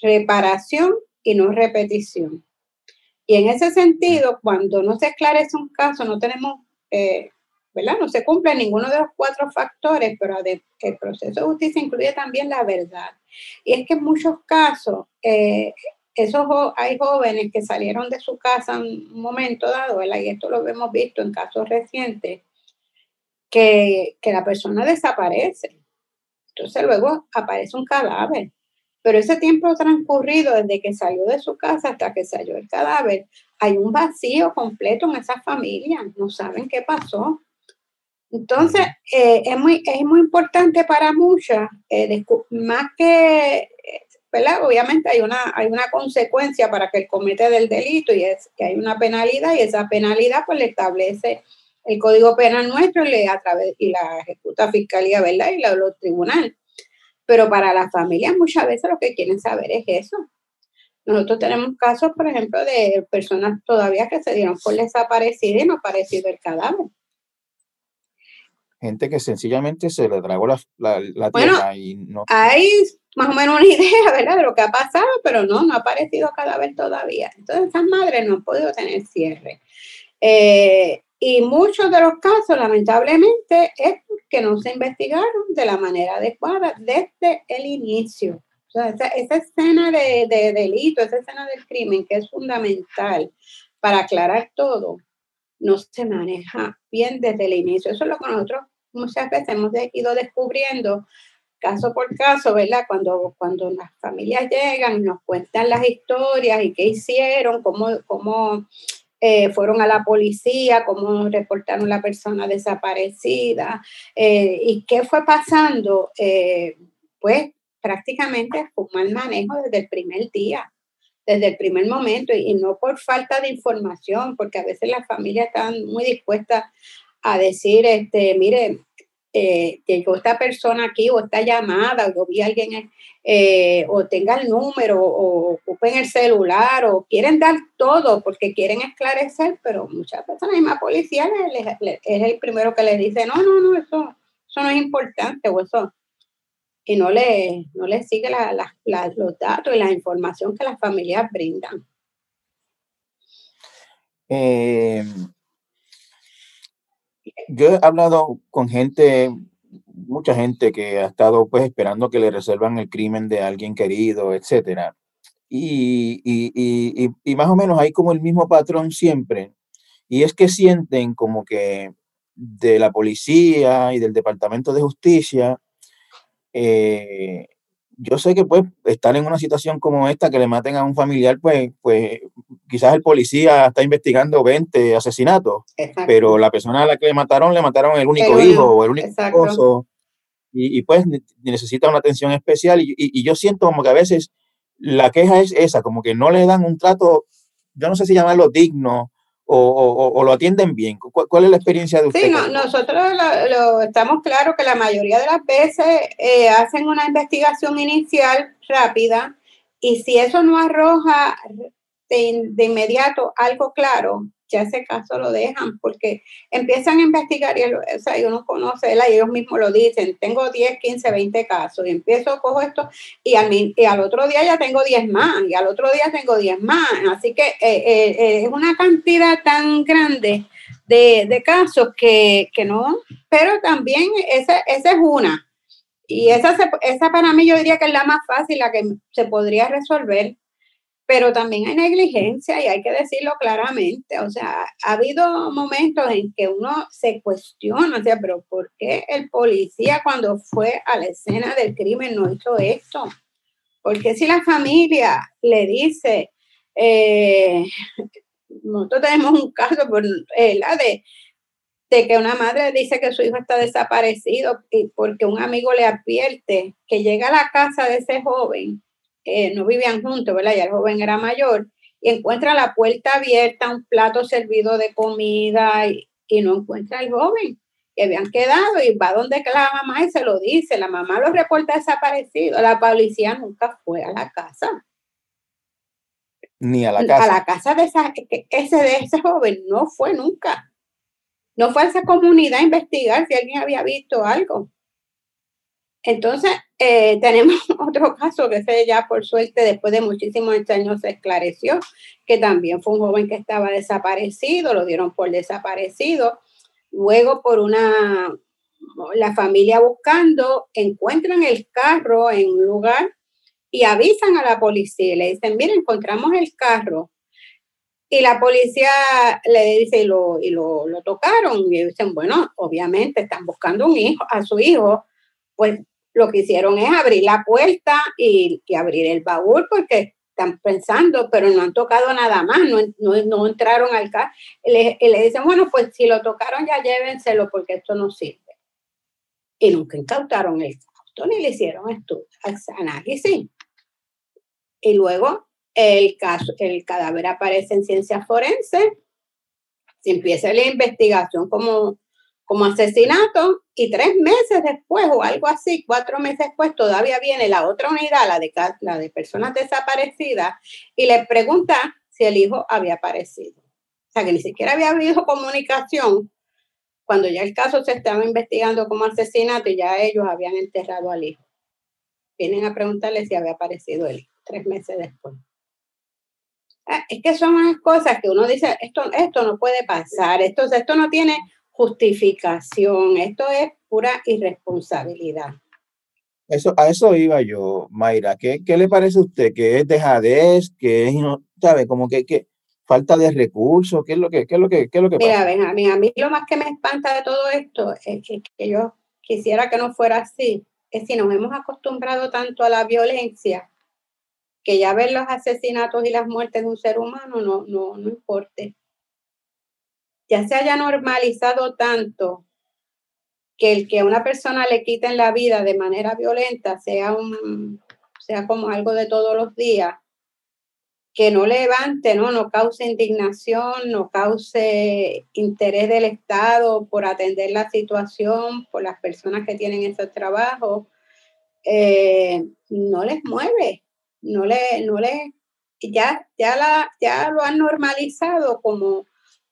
reparación y no repetición. Y en ese sentido, cuando no se esclarece un caso, no tenemos, eh, ¿verdad? No se cumple ninguno de los cuatro factores, pero el proceso de justicia incluye también la verdad. Y es que en muchos casos, eh, esos, hay jóvenes que salieron de su casa en un momento dado, ¿verdad? Y esto lo hemos visto en casos recientes, que, que la persona desaparece. Entonces luego aparece un cadáver pero ese tiempo transcurrido desde que salió de su casa hasta que salió el cadáver, hay un vacío completo en esa familia, no saben qué pasó. Entonces, eh, es, muy, es muy importante para muchas, eh, más que, ¿verdad? Obviamente hay una, hay una consecuencia para que el comete del delito y es que hay una penalidad y esa penalidad pues le establece el Código Penal nuestro y, le, a través, y la ejecuta Fiscalía, ¿verdad? Y la, los tribunales. Pero para las familias muchas veces lo que quieren saber es eso. Nosotros tenemos casos, por ejemplo, de personas todavía que se dieron por desaparecidas y no aparecido el cadáver. Gente que sencillamente se le tragó la, la, la bueno, tierra y no. Hay más o menos una idea, ¿verdad?, de lo que ha pasado, pero no, no ha aparecido cadáver todavía. Entonces, esas madres no han podido tener cierre. Eh, y muchos de los casos, lamentablemente, es que no se investigaron de la manera adecuada desde el inicio. O esa escena de, de, delito, esa escena del crimen, que es fundamental para aclarar todo, no se maneja bien desde el inicio. Eso es lo que nosotros muchas veces hemos ido descubriendo caso por caso, ¿verdad? Cuando, cuando las familias llegan y nos cuentan las historias y qué hicieron, cómo, cómo eh, fueron a la policía, cómo reportaron la persona desaparecida eh, y qué fue pasando, eh, pues prácticamente fue un mal manejo desde el primer día, desde el primer momento y, y, no por falta de información, porque a veces las familias están muy dispuestas a decir, este, mire, eh, llegó esta persona aquí o esta llamada, o yo vi a alguien, eh, o tenga el número, o ocupen el celular, o quieren dar todo porque quieren esclarecer, pero muchas policía le, le, le, es el primero que le dice, no, no, no, eso, eso no es importante, o eso, y no le, no le sigue la, la, los datos y la información que las familias brindan. Eh, yo he hablado con gente, mucha gente que ha estado pues esperando que le resuelvan el crimen de alguien querido, etcétera. Y, y, y, y, más o menos hay como el mismo patrón siempre. Y es que sienten como que de la policía y del Departamento de Justicia, eh, yo sé que pues estar en una situación como esta, que le maten a un familiar, pues, pues quizás el policía está investigando 20 asesinatos, Exacto. pero la persona a la que le mataron, le mataron el único hijo o el único Exacto. esposo, y, y, pues necesita una atención especial. Y, y, y, yo siento como que a veces la queja es esa, como que no le dan un trato, yo no sé si llamarlo digno, o, o, o, lo atienden bien? ¿Cuál, ¿Cuál, es la experiencia de usted? Sí, no, nosotros lo, lo, estamos claros que la mayoría de las veces eh, hacen una investigación inicial rápida y si eso no arroja de, inmediato algo claro, ya ese caso lo dejan porque empiezan a investigar y, o sea, uno conoce, y ellos mismos lo dicen, tengo 10, 15, 20 casos y empiezo, cojo esto y al, y al otro día ya tengo 10 más y al otro día tengo 10 más. Así que eh, eh, eh, es una cantidad tan grande de, de casos que, que, no, pero también esa, esa es una. Y esa, esa para mí yo diría que es la más fácil, la que se podría resolver pero también hay negligencia y hay que decirlo claramente. O sea, ha habido momentos en que uno se cuestiona, o sea, pero ¿por qué el policía cuando fue a la escena del crimen no hizo esto? Porque si la familia le dice, eh, nosotros tenemos un caso por, eh, de, de que una madre dice que su hijo está desaparecido y porque un amigo le advierte que llega a la casa de ese joven eh, no vivían juntos, ¿verdad? Ya el joven era mayor, y encuentra la puerta abierta, un plato servido de comida y, no encuentra al joven. Y habían quedado y va donde la mamá y se lo dice. La mamá lo reporta desaparecido. La policía nunca fue a la casa. Ni a la casa. A la casa de esa, ese, de ese joven no fue nunca. No fue a esa comunidad a investigar si alguien había visto algo. Entonces, eh, tenemos otro caso que se ya por suerte después de muchísimos años se esclareció, que también fue un joven que estaba desaparecido, lo dieron por desaparecido. Luego por una, la familia buscando, encuentran el carro en un lugar y avisan a la policía le dicen, mira, encontramos el carro. Y la policía le dice, y lo, y lo, lo tocaron. Y dicen, bueno, obviamente están buscando un hijo, a su hijo, pues lo que hicieron es abrir la puerta y, abrir el baúl porque están pensando, pero no han tocado nada más, no, no, entraron al carro. Y le, dicen, bueno, pues si lo tocaron ya llévenselo porque esto no sirve. Y nunca incautaron el auto ni le hicieron estudio, análisis. Y luego el, caso, el cadáver aparece en ciencias forenses, se empieza la investigación como como asesinato y tres meses después o algo así, cuatro meses después, todavía viene la otra unidad, la de, de personas desaparecidas, y le pregunta si el hijo había aparecido. O sea, que ni siquiera había habido comunicación cuando ya el caso se estaba investigando como asesinato y ya ellos habían enterrado al hijo. Vienen a preguntarle si había aparecido el tres meses después. Ah, es que son unas cosas que uno dice, esto, esto no puede pasar, esto, esto no tiene justificación, esto es pura irresponsabilidad. Eso, a eso iba yo, Mayra. ¿Qué, qué le parece a usted? ¿Que es dejadez? ¿Que es, sabe, como que, que falta de recursos? ¿Qué es lo que, qué es lo que, qué es lo que Mira, Benjamín, a mí lo más que me espanta de todo esto es que, que yo quisiera que no fuera así. Es si nos hemos acostumbrado tanto a la violencia que ya ver los asesinatos y las muertes de un ser humano no, no, no importe ya se haya normalizado tanto que el que a una persona le quiten la vida de manera violenta sea, un, sea como algo de todos los días, que no levante, ¿no? no cause indignación, no cause interés del Estado por atender la situación, por las personas que tienen ese trabajo, eh, no les mueve, no le, no le, ya, ya, la, ya lo han normalizado como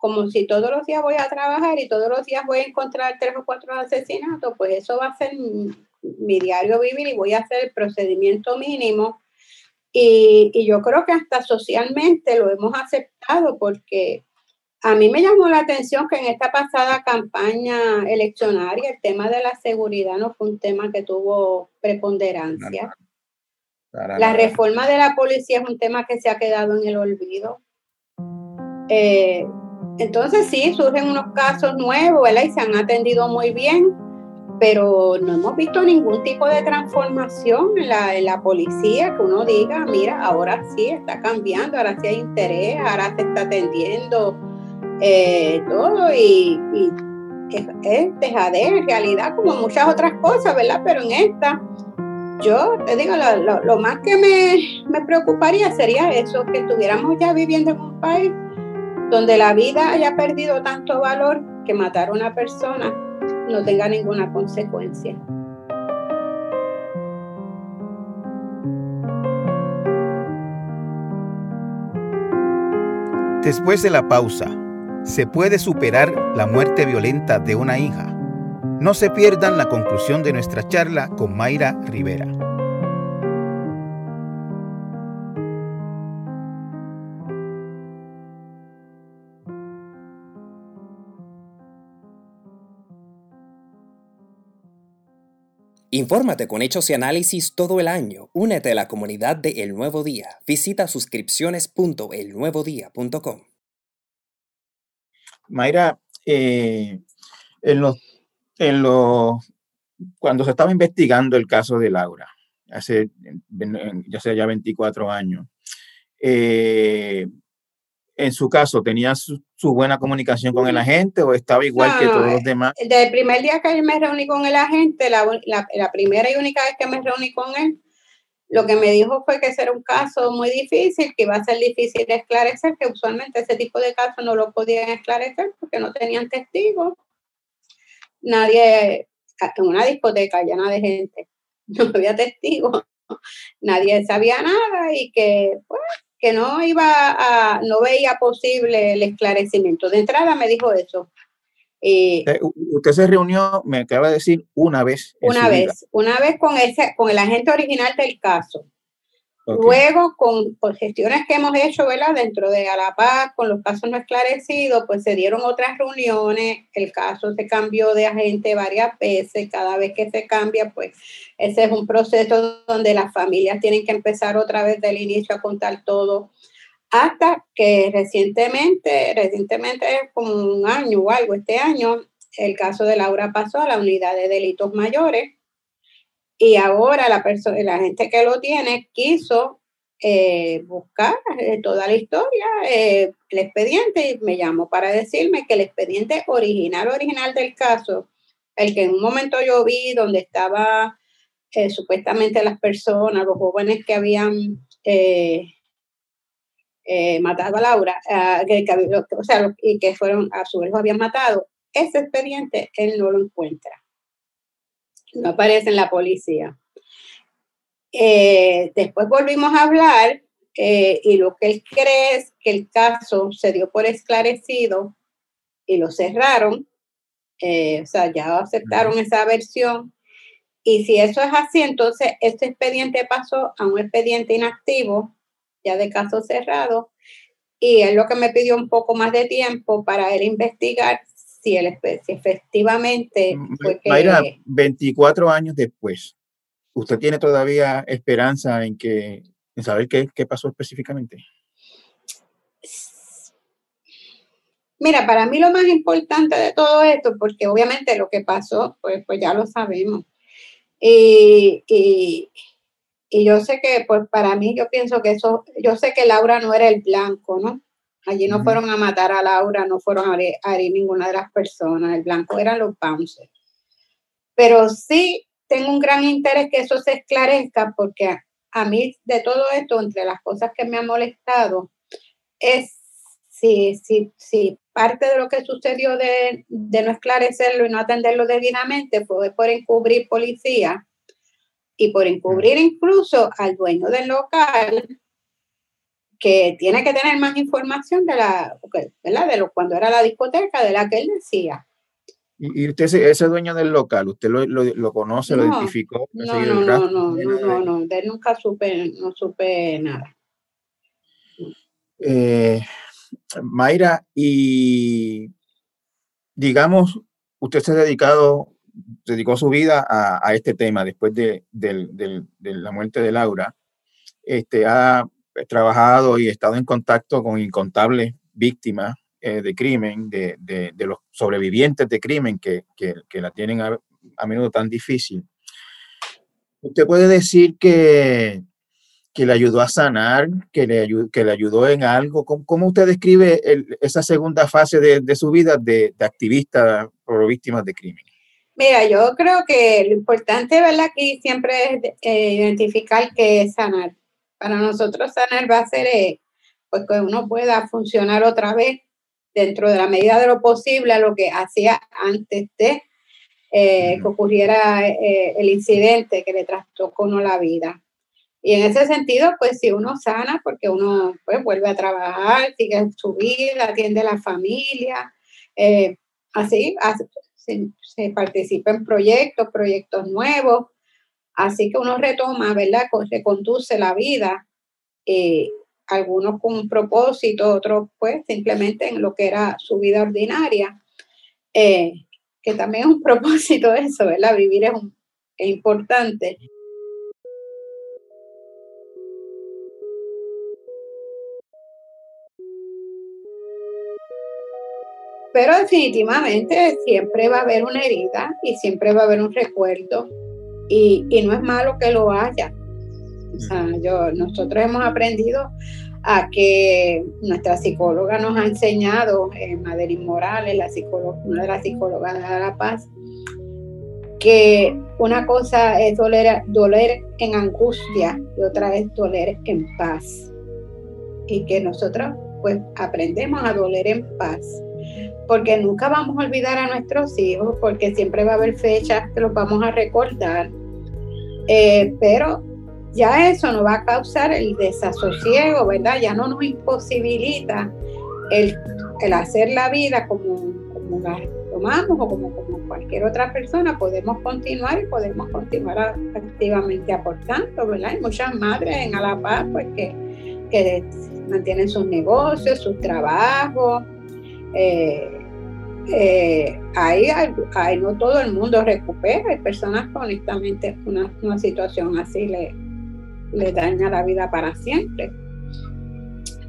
como si todos los días voy a trabajar y todos los días voy a encontrar tres o cuatro asesinatos, pues eso va a ser mi, diario vivir y voy a hacer el procedimiento mínimo. Y, y, yo creo que hasta socialmente lo hemos aceptado porque a mí me llamó la atención que en esta pasada campaña eleccionaria el tema de la seguridad no fue un tema que tuvo preponderancia. La reforma de la policía es un tema que se ha quedado en el olvido. Eh, entonces sí, surgen unos casos nuevos, ¿verdad? Y se han atendido muy bien, pero no hemos visto ningún tipo de transformación en la, policía que uno diga, mira, ahora sí está cambiando, ahora sí hay interés, ahora se está atendiendo eh, todo y, es, es dejadera en realidad como muchas otras cosas, ¿verdad? Pero en esta, yo te digo, lo, más que me preocuparía sería eso, que estuviéramos ya viviendo en un país donde la vida haya perdido tanto valor que matar a una persona no tenga ninguna consecuencia. Después de la pausa, ¿se puede superar la muerte violenta de una hija? No se pierdan la conclusión de nuestra charla con Mayra Rivera. Infórmate con hechos y análisis todo el año. Únete a la comunidad de El Nuevo Día. Visita suscripciones.elnuevodía.com. Mayra, eh, en los, en los, cuando se estaba investigando el caso de Laura, hace ya sea ya 24 años, eh, en su caso, ¿tenía su, buena comunicación con el agente o estaba igual que todos los demás? Desde el primer día que me reuní con el agente, la, la, primera y única vez que me reuní con él, lo que me dijo fue que ese era un caso muy difícil, que iba a ser difícil de esclarecer, que usualmente ese tipo de casos no lo podían esclarecer porque no tenían testigos. Nadie, en una discoteca llena de gente, no había testigos, nadie sabía nada y que, pues, que no iba a, no veía posible el esclarecimiento. De entrada me dijo eso. Eh, usted se reunió, me acaba de decir, una vez. Una vez, una vez con ese, con el agente original del caso. Luego, con, gestiones que hemos hecho. Dentro de Alapaz, con los casos no esclarecidos, pues se dieron otras reuniones, el caso se cambió de agente varias veces, cada vez que se cambia, pues ese es un proceso donde las familias tienen que empezar otra vez del inicio a contar todo, hasta que recientemente, recientemente como un año o algo, este año, el caso de Laura pasó a la unidad de delitos mayores y ahora la, persona, la gente que lo tiene quiso eh, buscar eh, toda la historia, eh, el expediente, y me llamó para decirme que el expediente original, original del caso, el que en un momento yo vi donde estaba supuestamente las personas, los jóvenes que habían matado a Laura, ah, que, o sea, y que fueron, a su vez lo habían matado, ese expediente él no lo encuentra no aparece en la policía. Eh, después volvimos a hablar eh, y lo que él cree es que el caso se dio por esclarecido y lo cerraron, eh, o sea, ya aceptaron esa versión. Y si eso es así, entonces este expediente pasó a un expediente inactivo, ya de caso cerrado, y es lo que me pidió un poco más de tiempo para él investigar si, el, efectivamente fue que... Mayra, 24 años después, ¿usted tiene todavía esperanza en, que, en saber qué, qué pasó específicamente? Mira, para mí lo más importante de todo esto, porque obviamente lo que pasó, pues, pues ya lo sabemos. Y, y, y, yo sé que, pues para mí, yo pienso que eso, yo sé que Laura no era el blanco, ¿no? Allí no fueron a matar a Laura, no fueron a herir, ninguna de las personas. El blanco eran los bouncers. Pero sí tengo un gran interés que eso se esclarezca porque a, mí de todo esto, entre las cosas que me han molestado, es si, si, si parte de lo que sucedió de, de, no esclarecerlo y no atenderlo debidamente fue por encubrir policía y por encubrir incluso al dueño del local que tiene que tener más información de la, ¿verdad? De lo, cuando era la discoteca, de la que él decía. ¿Y usted, ese dueño del local, usted lo, lo, conoce, lo identificó? No, no, no, no, no, no, no, de él nunca supe, no supe nada. Eh, Mayra, y digamos, usted se ha dedicado, dedicó su vida a, a este tema después de, de, de, la muerte de Laura. Este, ha he trabajado y he estado en contacto con incontables víctimas eh, de crimen, de, de, los sobrevivientes de crimen que, que, que la tienen a, a, menudo tan difícil. ¿Usted puede decir que, que le ayudó a sanar, que le, ayudó, que le ayudó en algo? ¿Cómo, cómo usted describe el, esa segunda fase de, de su vida de, activista por víctimas de crimen? Mira, yo creo que lo importante, ¿verdad? Aquí siempre es eh, identificar qué es sanar para nosotros sanar va a ser eh, pues que uno pueda funcionar otra vez dentro de la medida de lo posible a lo que hacía antes de eh, que ocurriera eh, el incidente que le trastocó no la vida. Y en ese sentido, pues si uno sana, porque uno pues vuelve a trabajar, sigue su vida, atiende a la familia, eh, así, se, participa en proyectos, proyectos nuevos, así que uno retoma, ¿verdad? Se conduce la vida, eh, algunos con un propósito, otros pues simplemente en lo que era su vida ordinaria, eh, que también es un propósito eso, ¿verdad? Vivir es, es importante. Pero definitivamente siempre va a haber una herida y siempre va a haber un recuerdo y, no es malo que lo haya. O sea, yo, nosotros hemos aprendido a que nuestra psicóloga nos ha enseñado, eh, Madeline Morales, la psicóloga, una de las psicólogas de La Paz, que una cosa es doler, doler en angustia y otra es doler en paz. Y que nosotros pues aprendemos a doler en paz porque nunca vamos a olvidar a nuestros hijos, porque siempre va a haber fechas que los vamos a recordar, eh, pero ya eso no va a causar el desasosiego, ¿verdad? Ya no nos imposibilita el, hacer la vida como, como la tomamos o como, como cualquier otra persona, podemos continuar y podemos continuar activamente aportando, ¿verdad? Hay muchas madres en Alapaz pues, que, que mantienen sus negocios, sus trabajos, eh, eh, ahí, no todo el mundo recupera, hay personas que honestamente una, una situación así le, le daña la vida para siempre.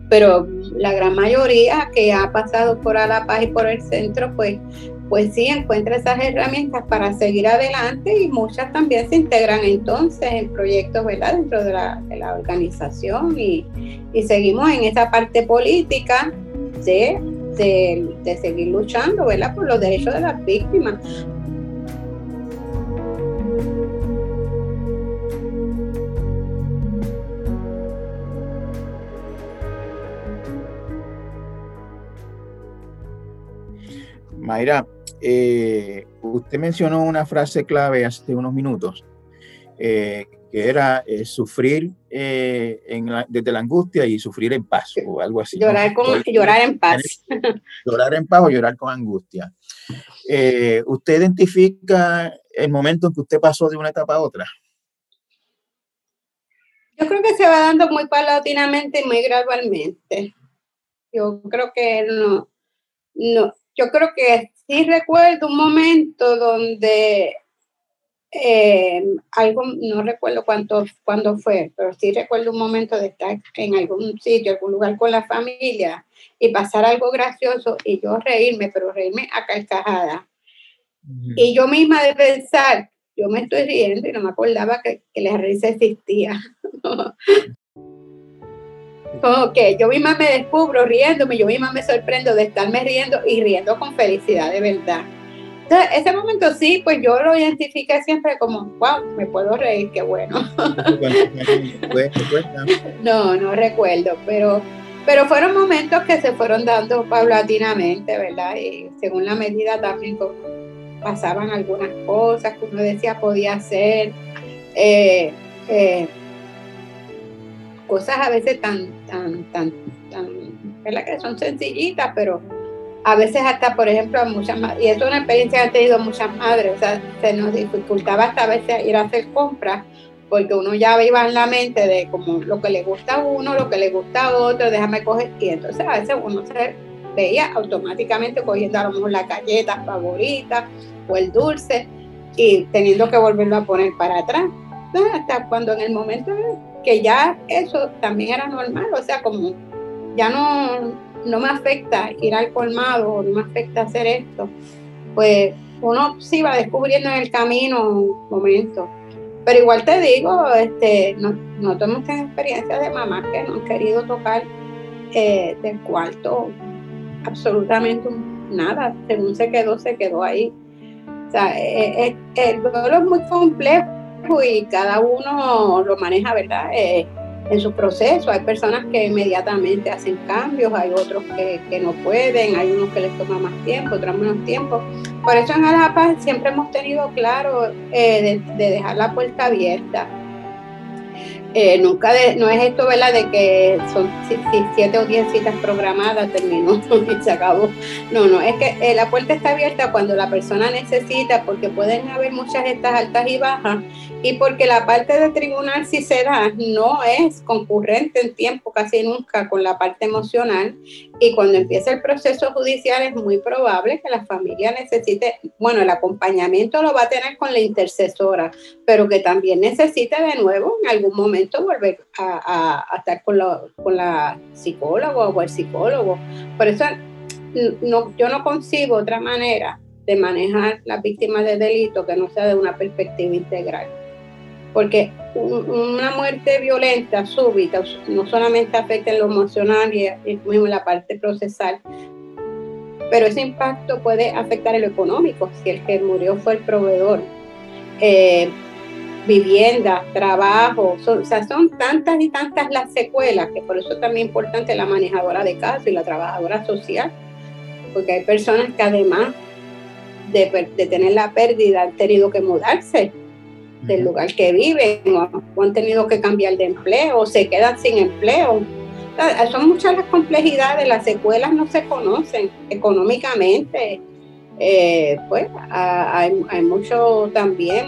Pero la gran mayoría que ha pasado por Alapaz y por el centro, pues, pues sí encuentra esas herramientas para seguir adelante y muchas también se integran entonces en proyectos ¿verdad? dentro de la, de la organización y, y seguimos en esa parte política de de, seguir luchando, ¿verdad? Por los derechos de las víctimas. Mayra, eh, usted mencionó una frase clave hace unos minutos, eh, que era eh, sufrir eh, desde la angustia y sufrir en paz o algo así. Llorar, llorar en paz. Llorar en paz o llorar con angustia. Eh, ¿Usted identifica el momento en que usted pasó de una etapa a otra? Yo creo que se va dando muy paulatinamente y muy gradualmente. Yo creo que no, no, yo creo que sí recuerdo un momento donde eh, algo, no recuerdo cuánto, cuándo fue, pero sí recuerdo un momento de estar en algún sitio, algún lugar con la familia y pasar algo gracioso y yo reírme, pero reírme a carcajada. Y yo misma de pensar, yo me estoy riendo y no me acordaba que, que la risa existía. Como que yo misma me descubro riéndome, yo misma me sorprendo de estarme riendo y riendo con felicidad de verdad. Entonces, ese momento sí, pues yo lo identifiqué siempre como, wow, me puedo reír, qué bueno. no, no recuerdo, pero, pero fueron momentos que se fueron dando paulatinamente, ¿verdad? Y según la medida también pasaban algunas cosas que uno decía podía hacer. Eh, eh, cosas a veces tan, tan, tan, tan, ¿verdad? Que son sencillitas, pero a veces hasta, por ejemplo, a muchas y es una experiencia que han tenido muchas madres, o sea, se nos dificultaba hasta a veces ir a hacer compras, porque uno ya iba en la mente de como lo que le gusta a uno, lo que le gusta a otro, déjame coger, y entonces a veces uno se veía automáticamente cogiendo a lo mejor la galleta favorita o el dulce y teniendo que volverlo a poner para atrás. Entonces, hasta cuando en el momento que ya eso también era normal, o sea, como ya no, no me afecta ir al colmado, no me afecta hacer esto, pues uno sí va descubriendo en el camino un momento. Pero igual te digo, este, no, no tenemos experiencias de mamás que no han querido tocar eh, del cuarto absolutamente nada. Según se quedó, se quedó ahí. O sea, eh, eh, el dolor es muy complejo y cada uno lo maneja, ¿verdad? En su proceso. Hay personas que inmediatamente hacen cambios, hay otros que, no pueden, hay unos que les toma más tiempo, otros menos tiempo. Por eso en Alapa siempre hemos tenido claro eh, de, dejar la puerta abierta. eh, nunca no es esto, ¿verdad? De que son siete o diez citas programadas, terminó y se acabó. No, no, es que eh, la puerta está abierta cuando la persona necesita, porque pueden haber muchas estas altas y bajas, y porque la parte de tribunal, si se da, no es concurrente en tiempo casi nunca con la parte emocional, y cuando empieza el proceso judicial es muy probable que la familia necesite, bueno, el acompañamiento lo va a tener con la intercesora, pero que también necesite de nuevo en algún momento volver a, estar con la, con la psicóloga o el psicólogo. Por eso no, yo no concibo otra manera de manejar las víctimas de delito que no sea de una perspectiva integral. Porque una muerte violenta, súbita, no solamente afecta en lo emocional y, en la parte procesal, pero ese impacto puede afectar en lo económico, si el que murió fue el proveedor. Eh, vivienda, trabajo, son, o sea, son tantas y tantas las secuelas que por eso también es importante la manejadora de caso y la trabajadora social, porque hay personas que además de, tener la pérdida han tenido que mudarse del lugar que viven o, han tenido que cambiar de empleo o se quedan sin empleo. son muchas las complejidades, las secuelas no se conocen económicamente. Eh, pues hay, hay mucho también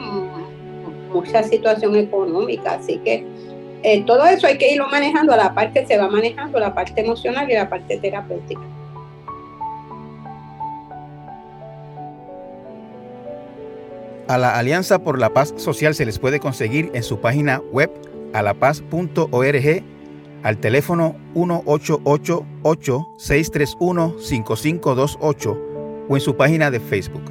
mucha situación económica, así que eh, todo eso hay que irlo manejando a la parte que se va manejando, la parte emocional y la parte terapéutica. A la Alianza por la Paz Social se les puede conseguir en su página web alapaz.org al teléfono 1888-631-5528 o en su página de Facebook.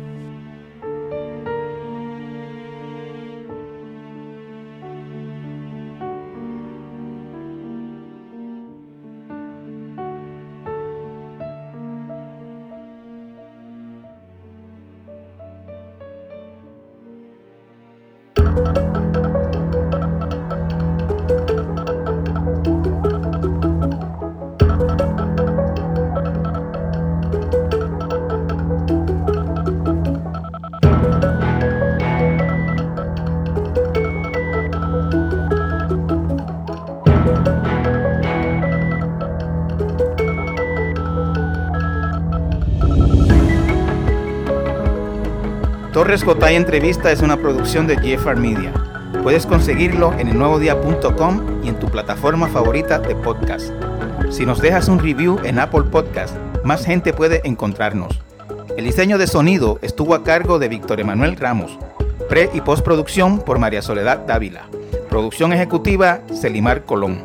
Cotay Entrevista es una producción de GFR Media. Puedes conseguirlo en elnuevodía.com y en tu plataforma favorita de podcast. Si nos dejas un review en Apple Podcast, más gente puede encontrarnos. El diseño de sonido estuvo a cargo de Víctor Emanuel Ramos. Pre y postproducción por María Soledad Dávila. Producción ejecutiva Celimar Colón.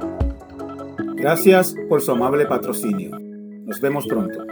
Gracias por su amable patrocinio. Nos vemos pronto.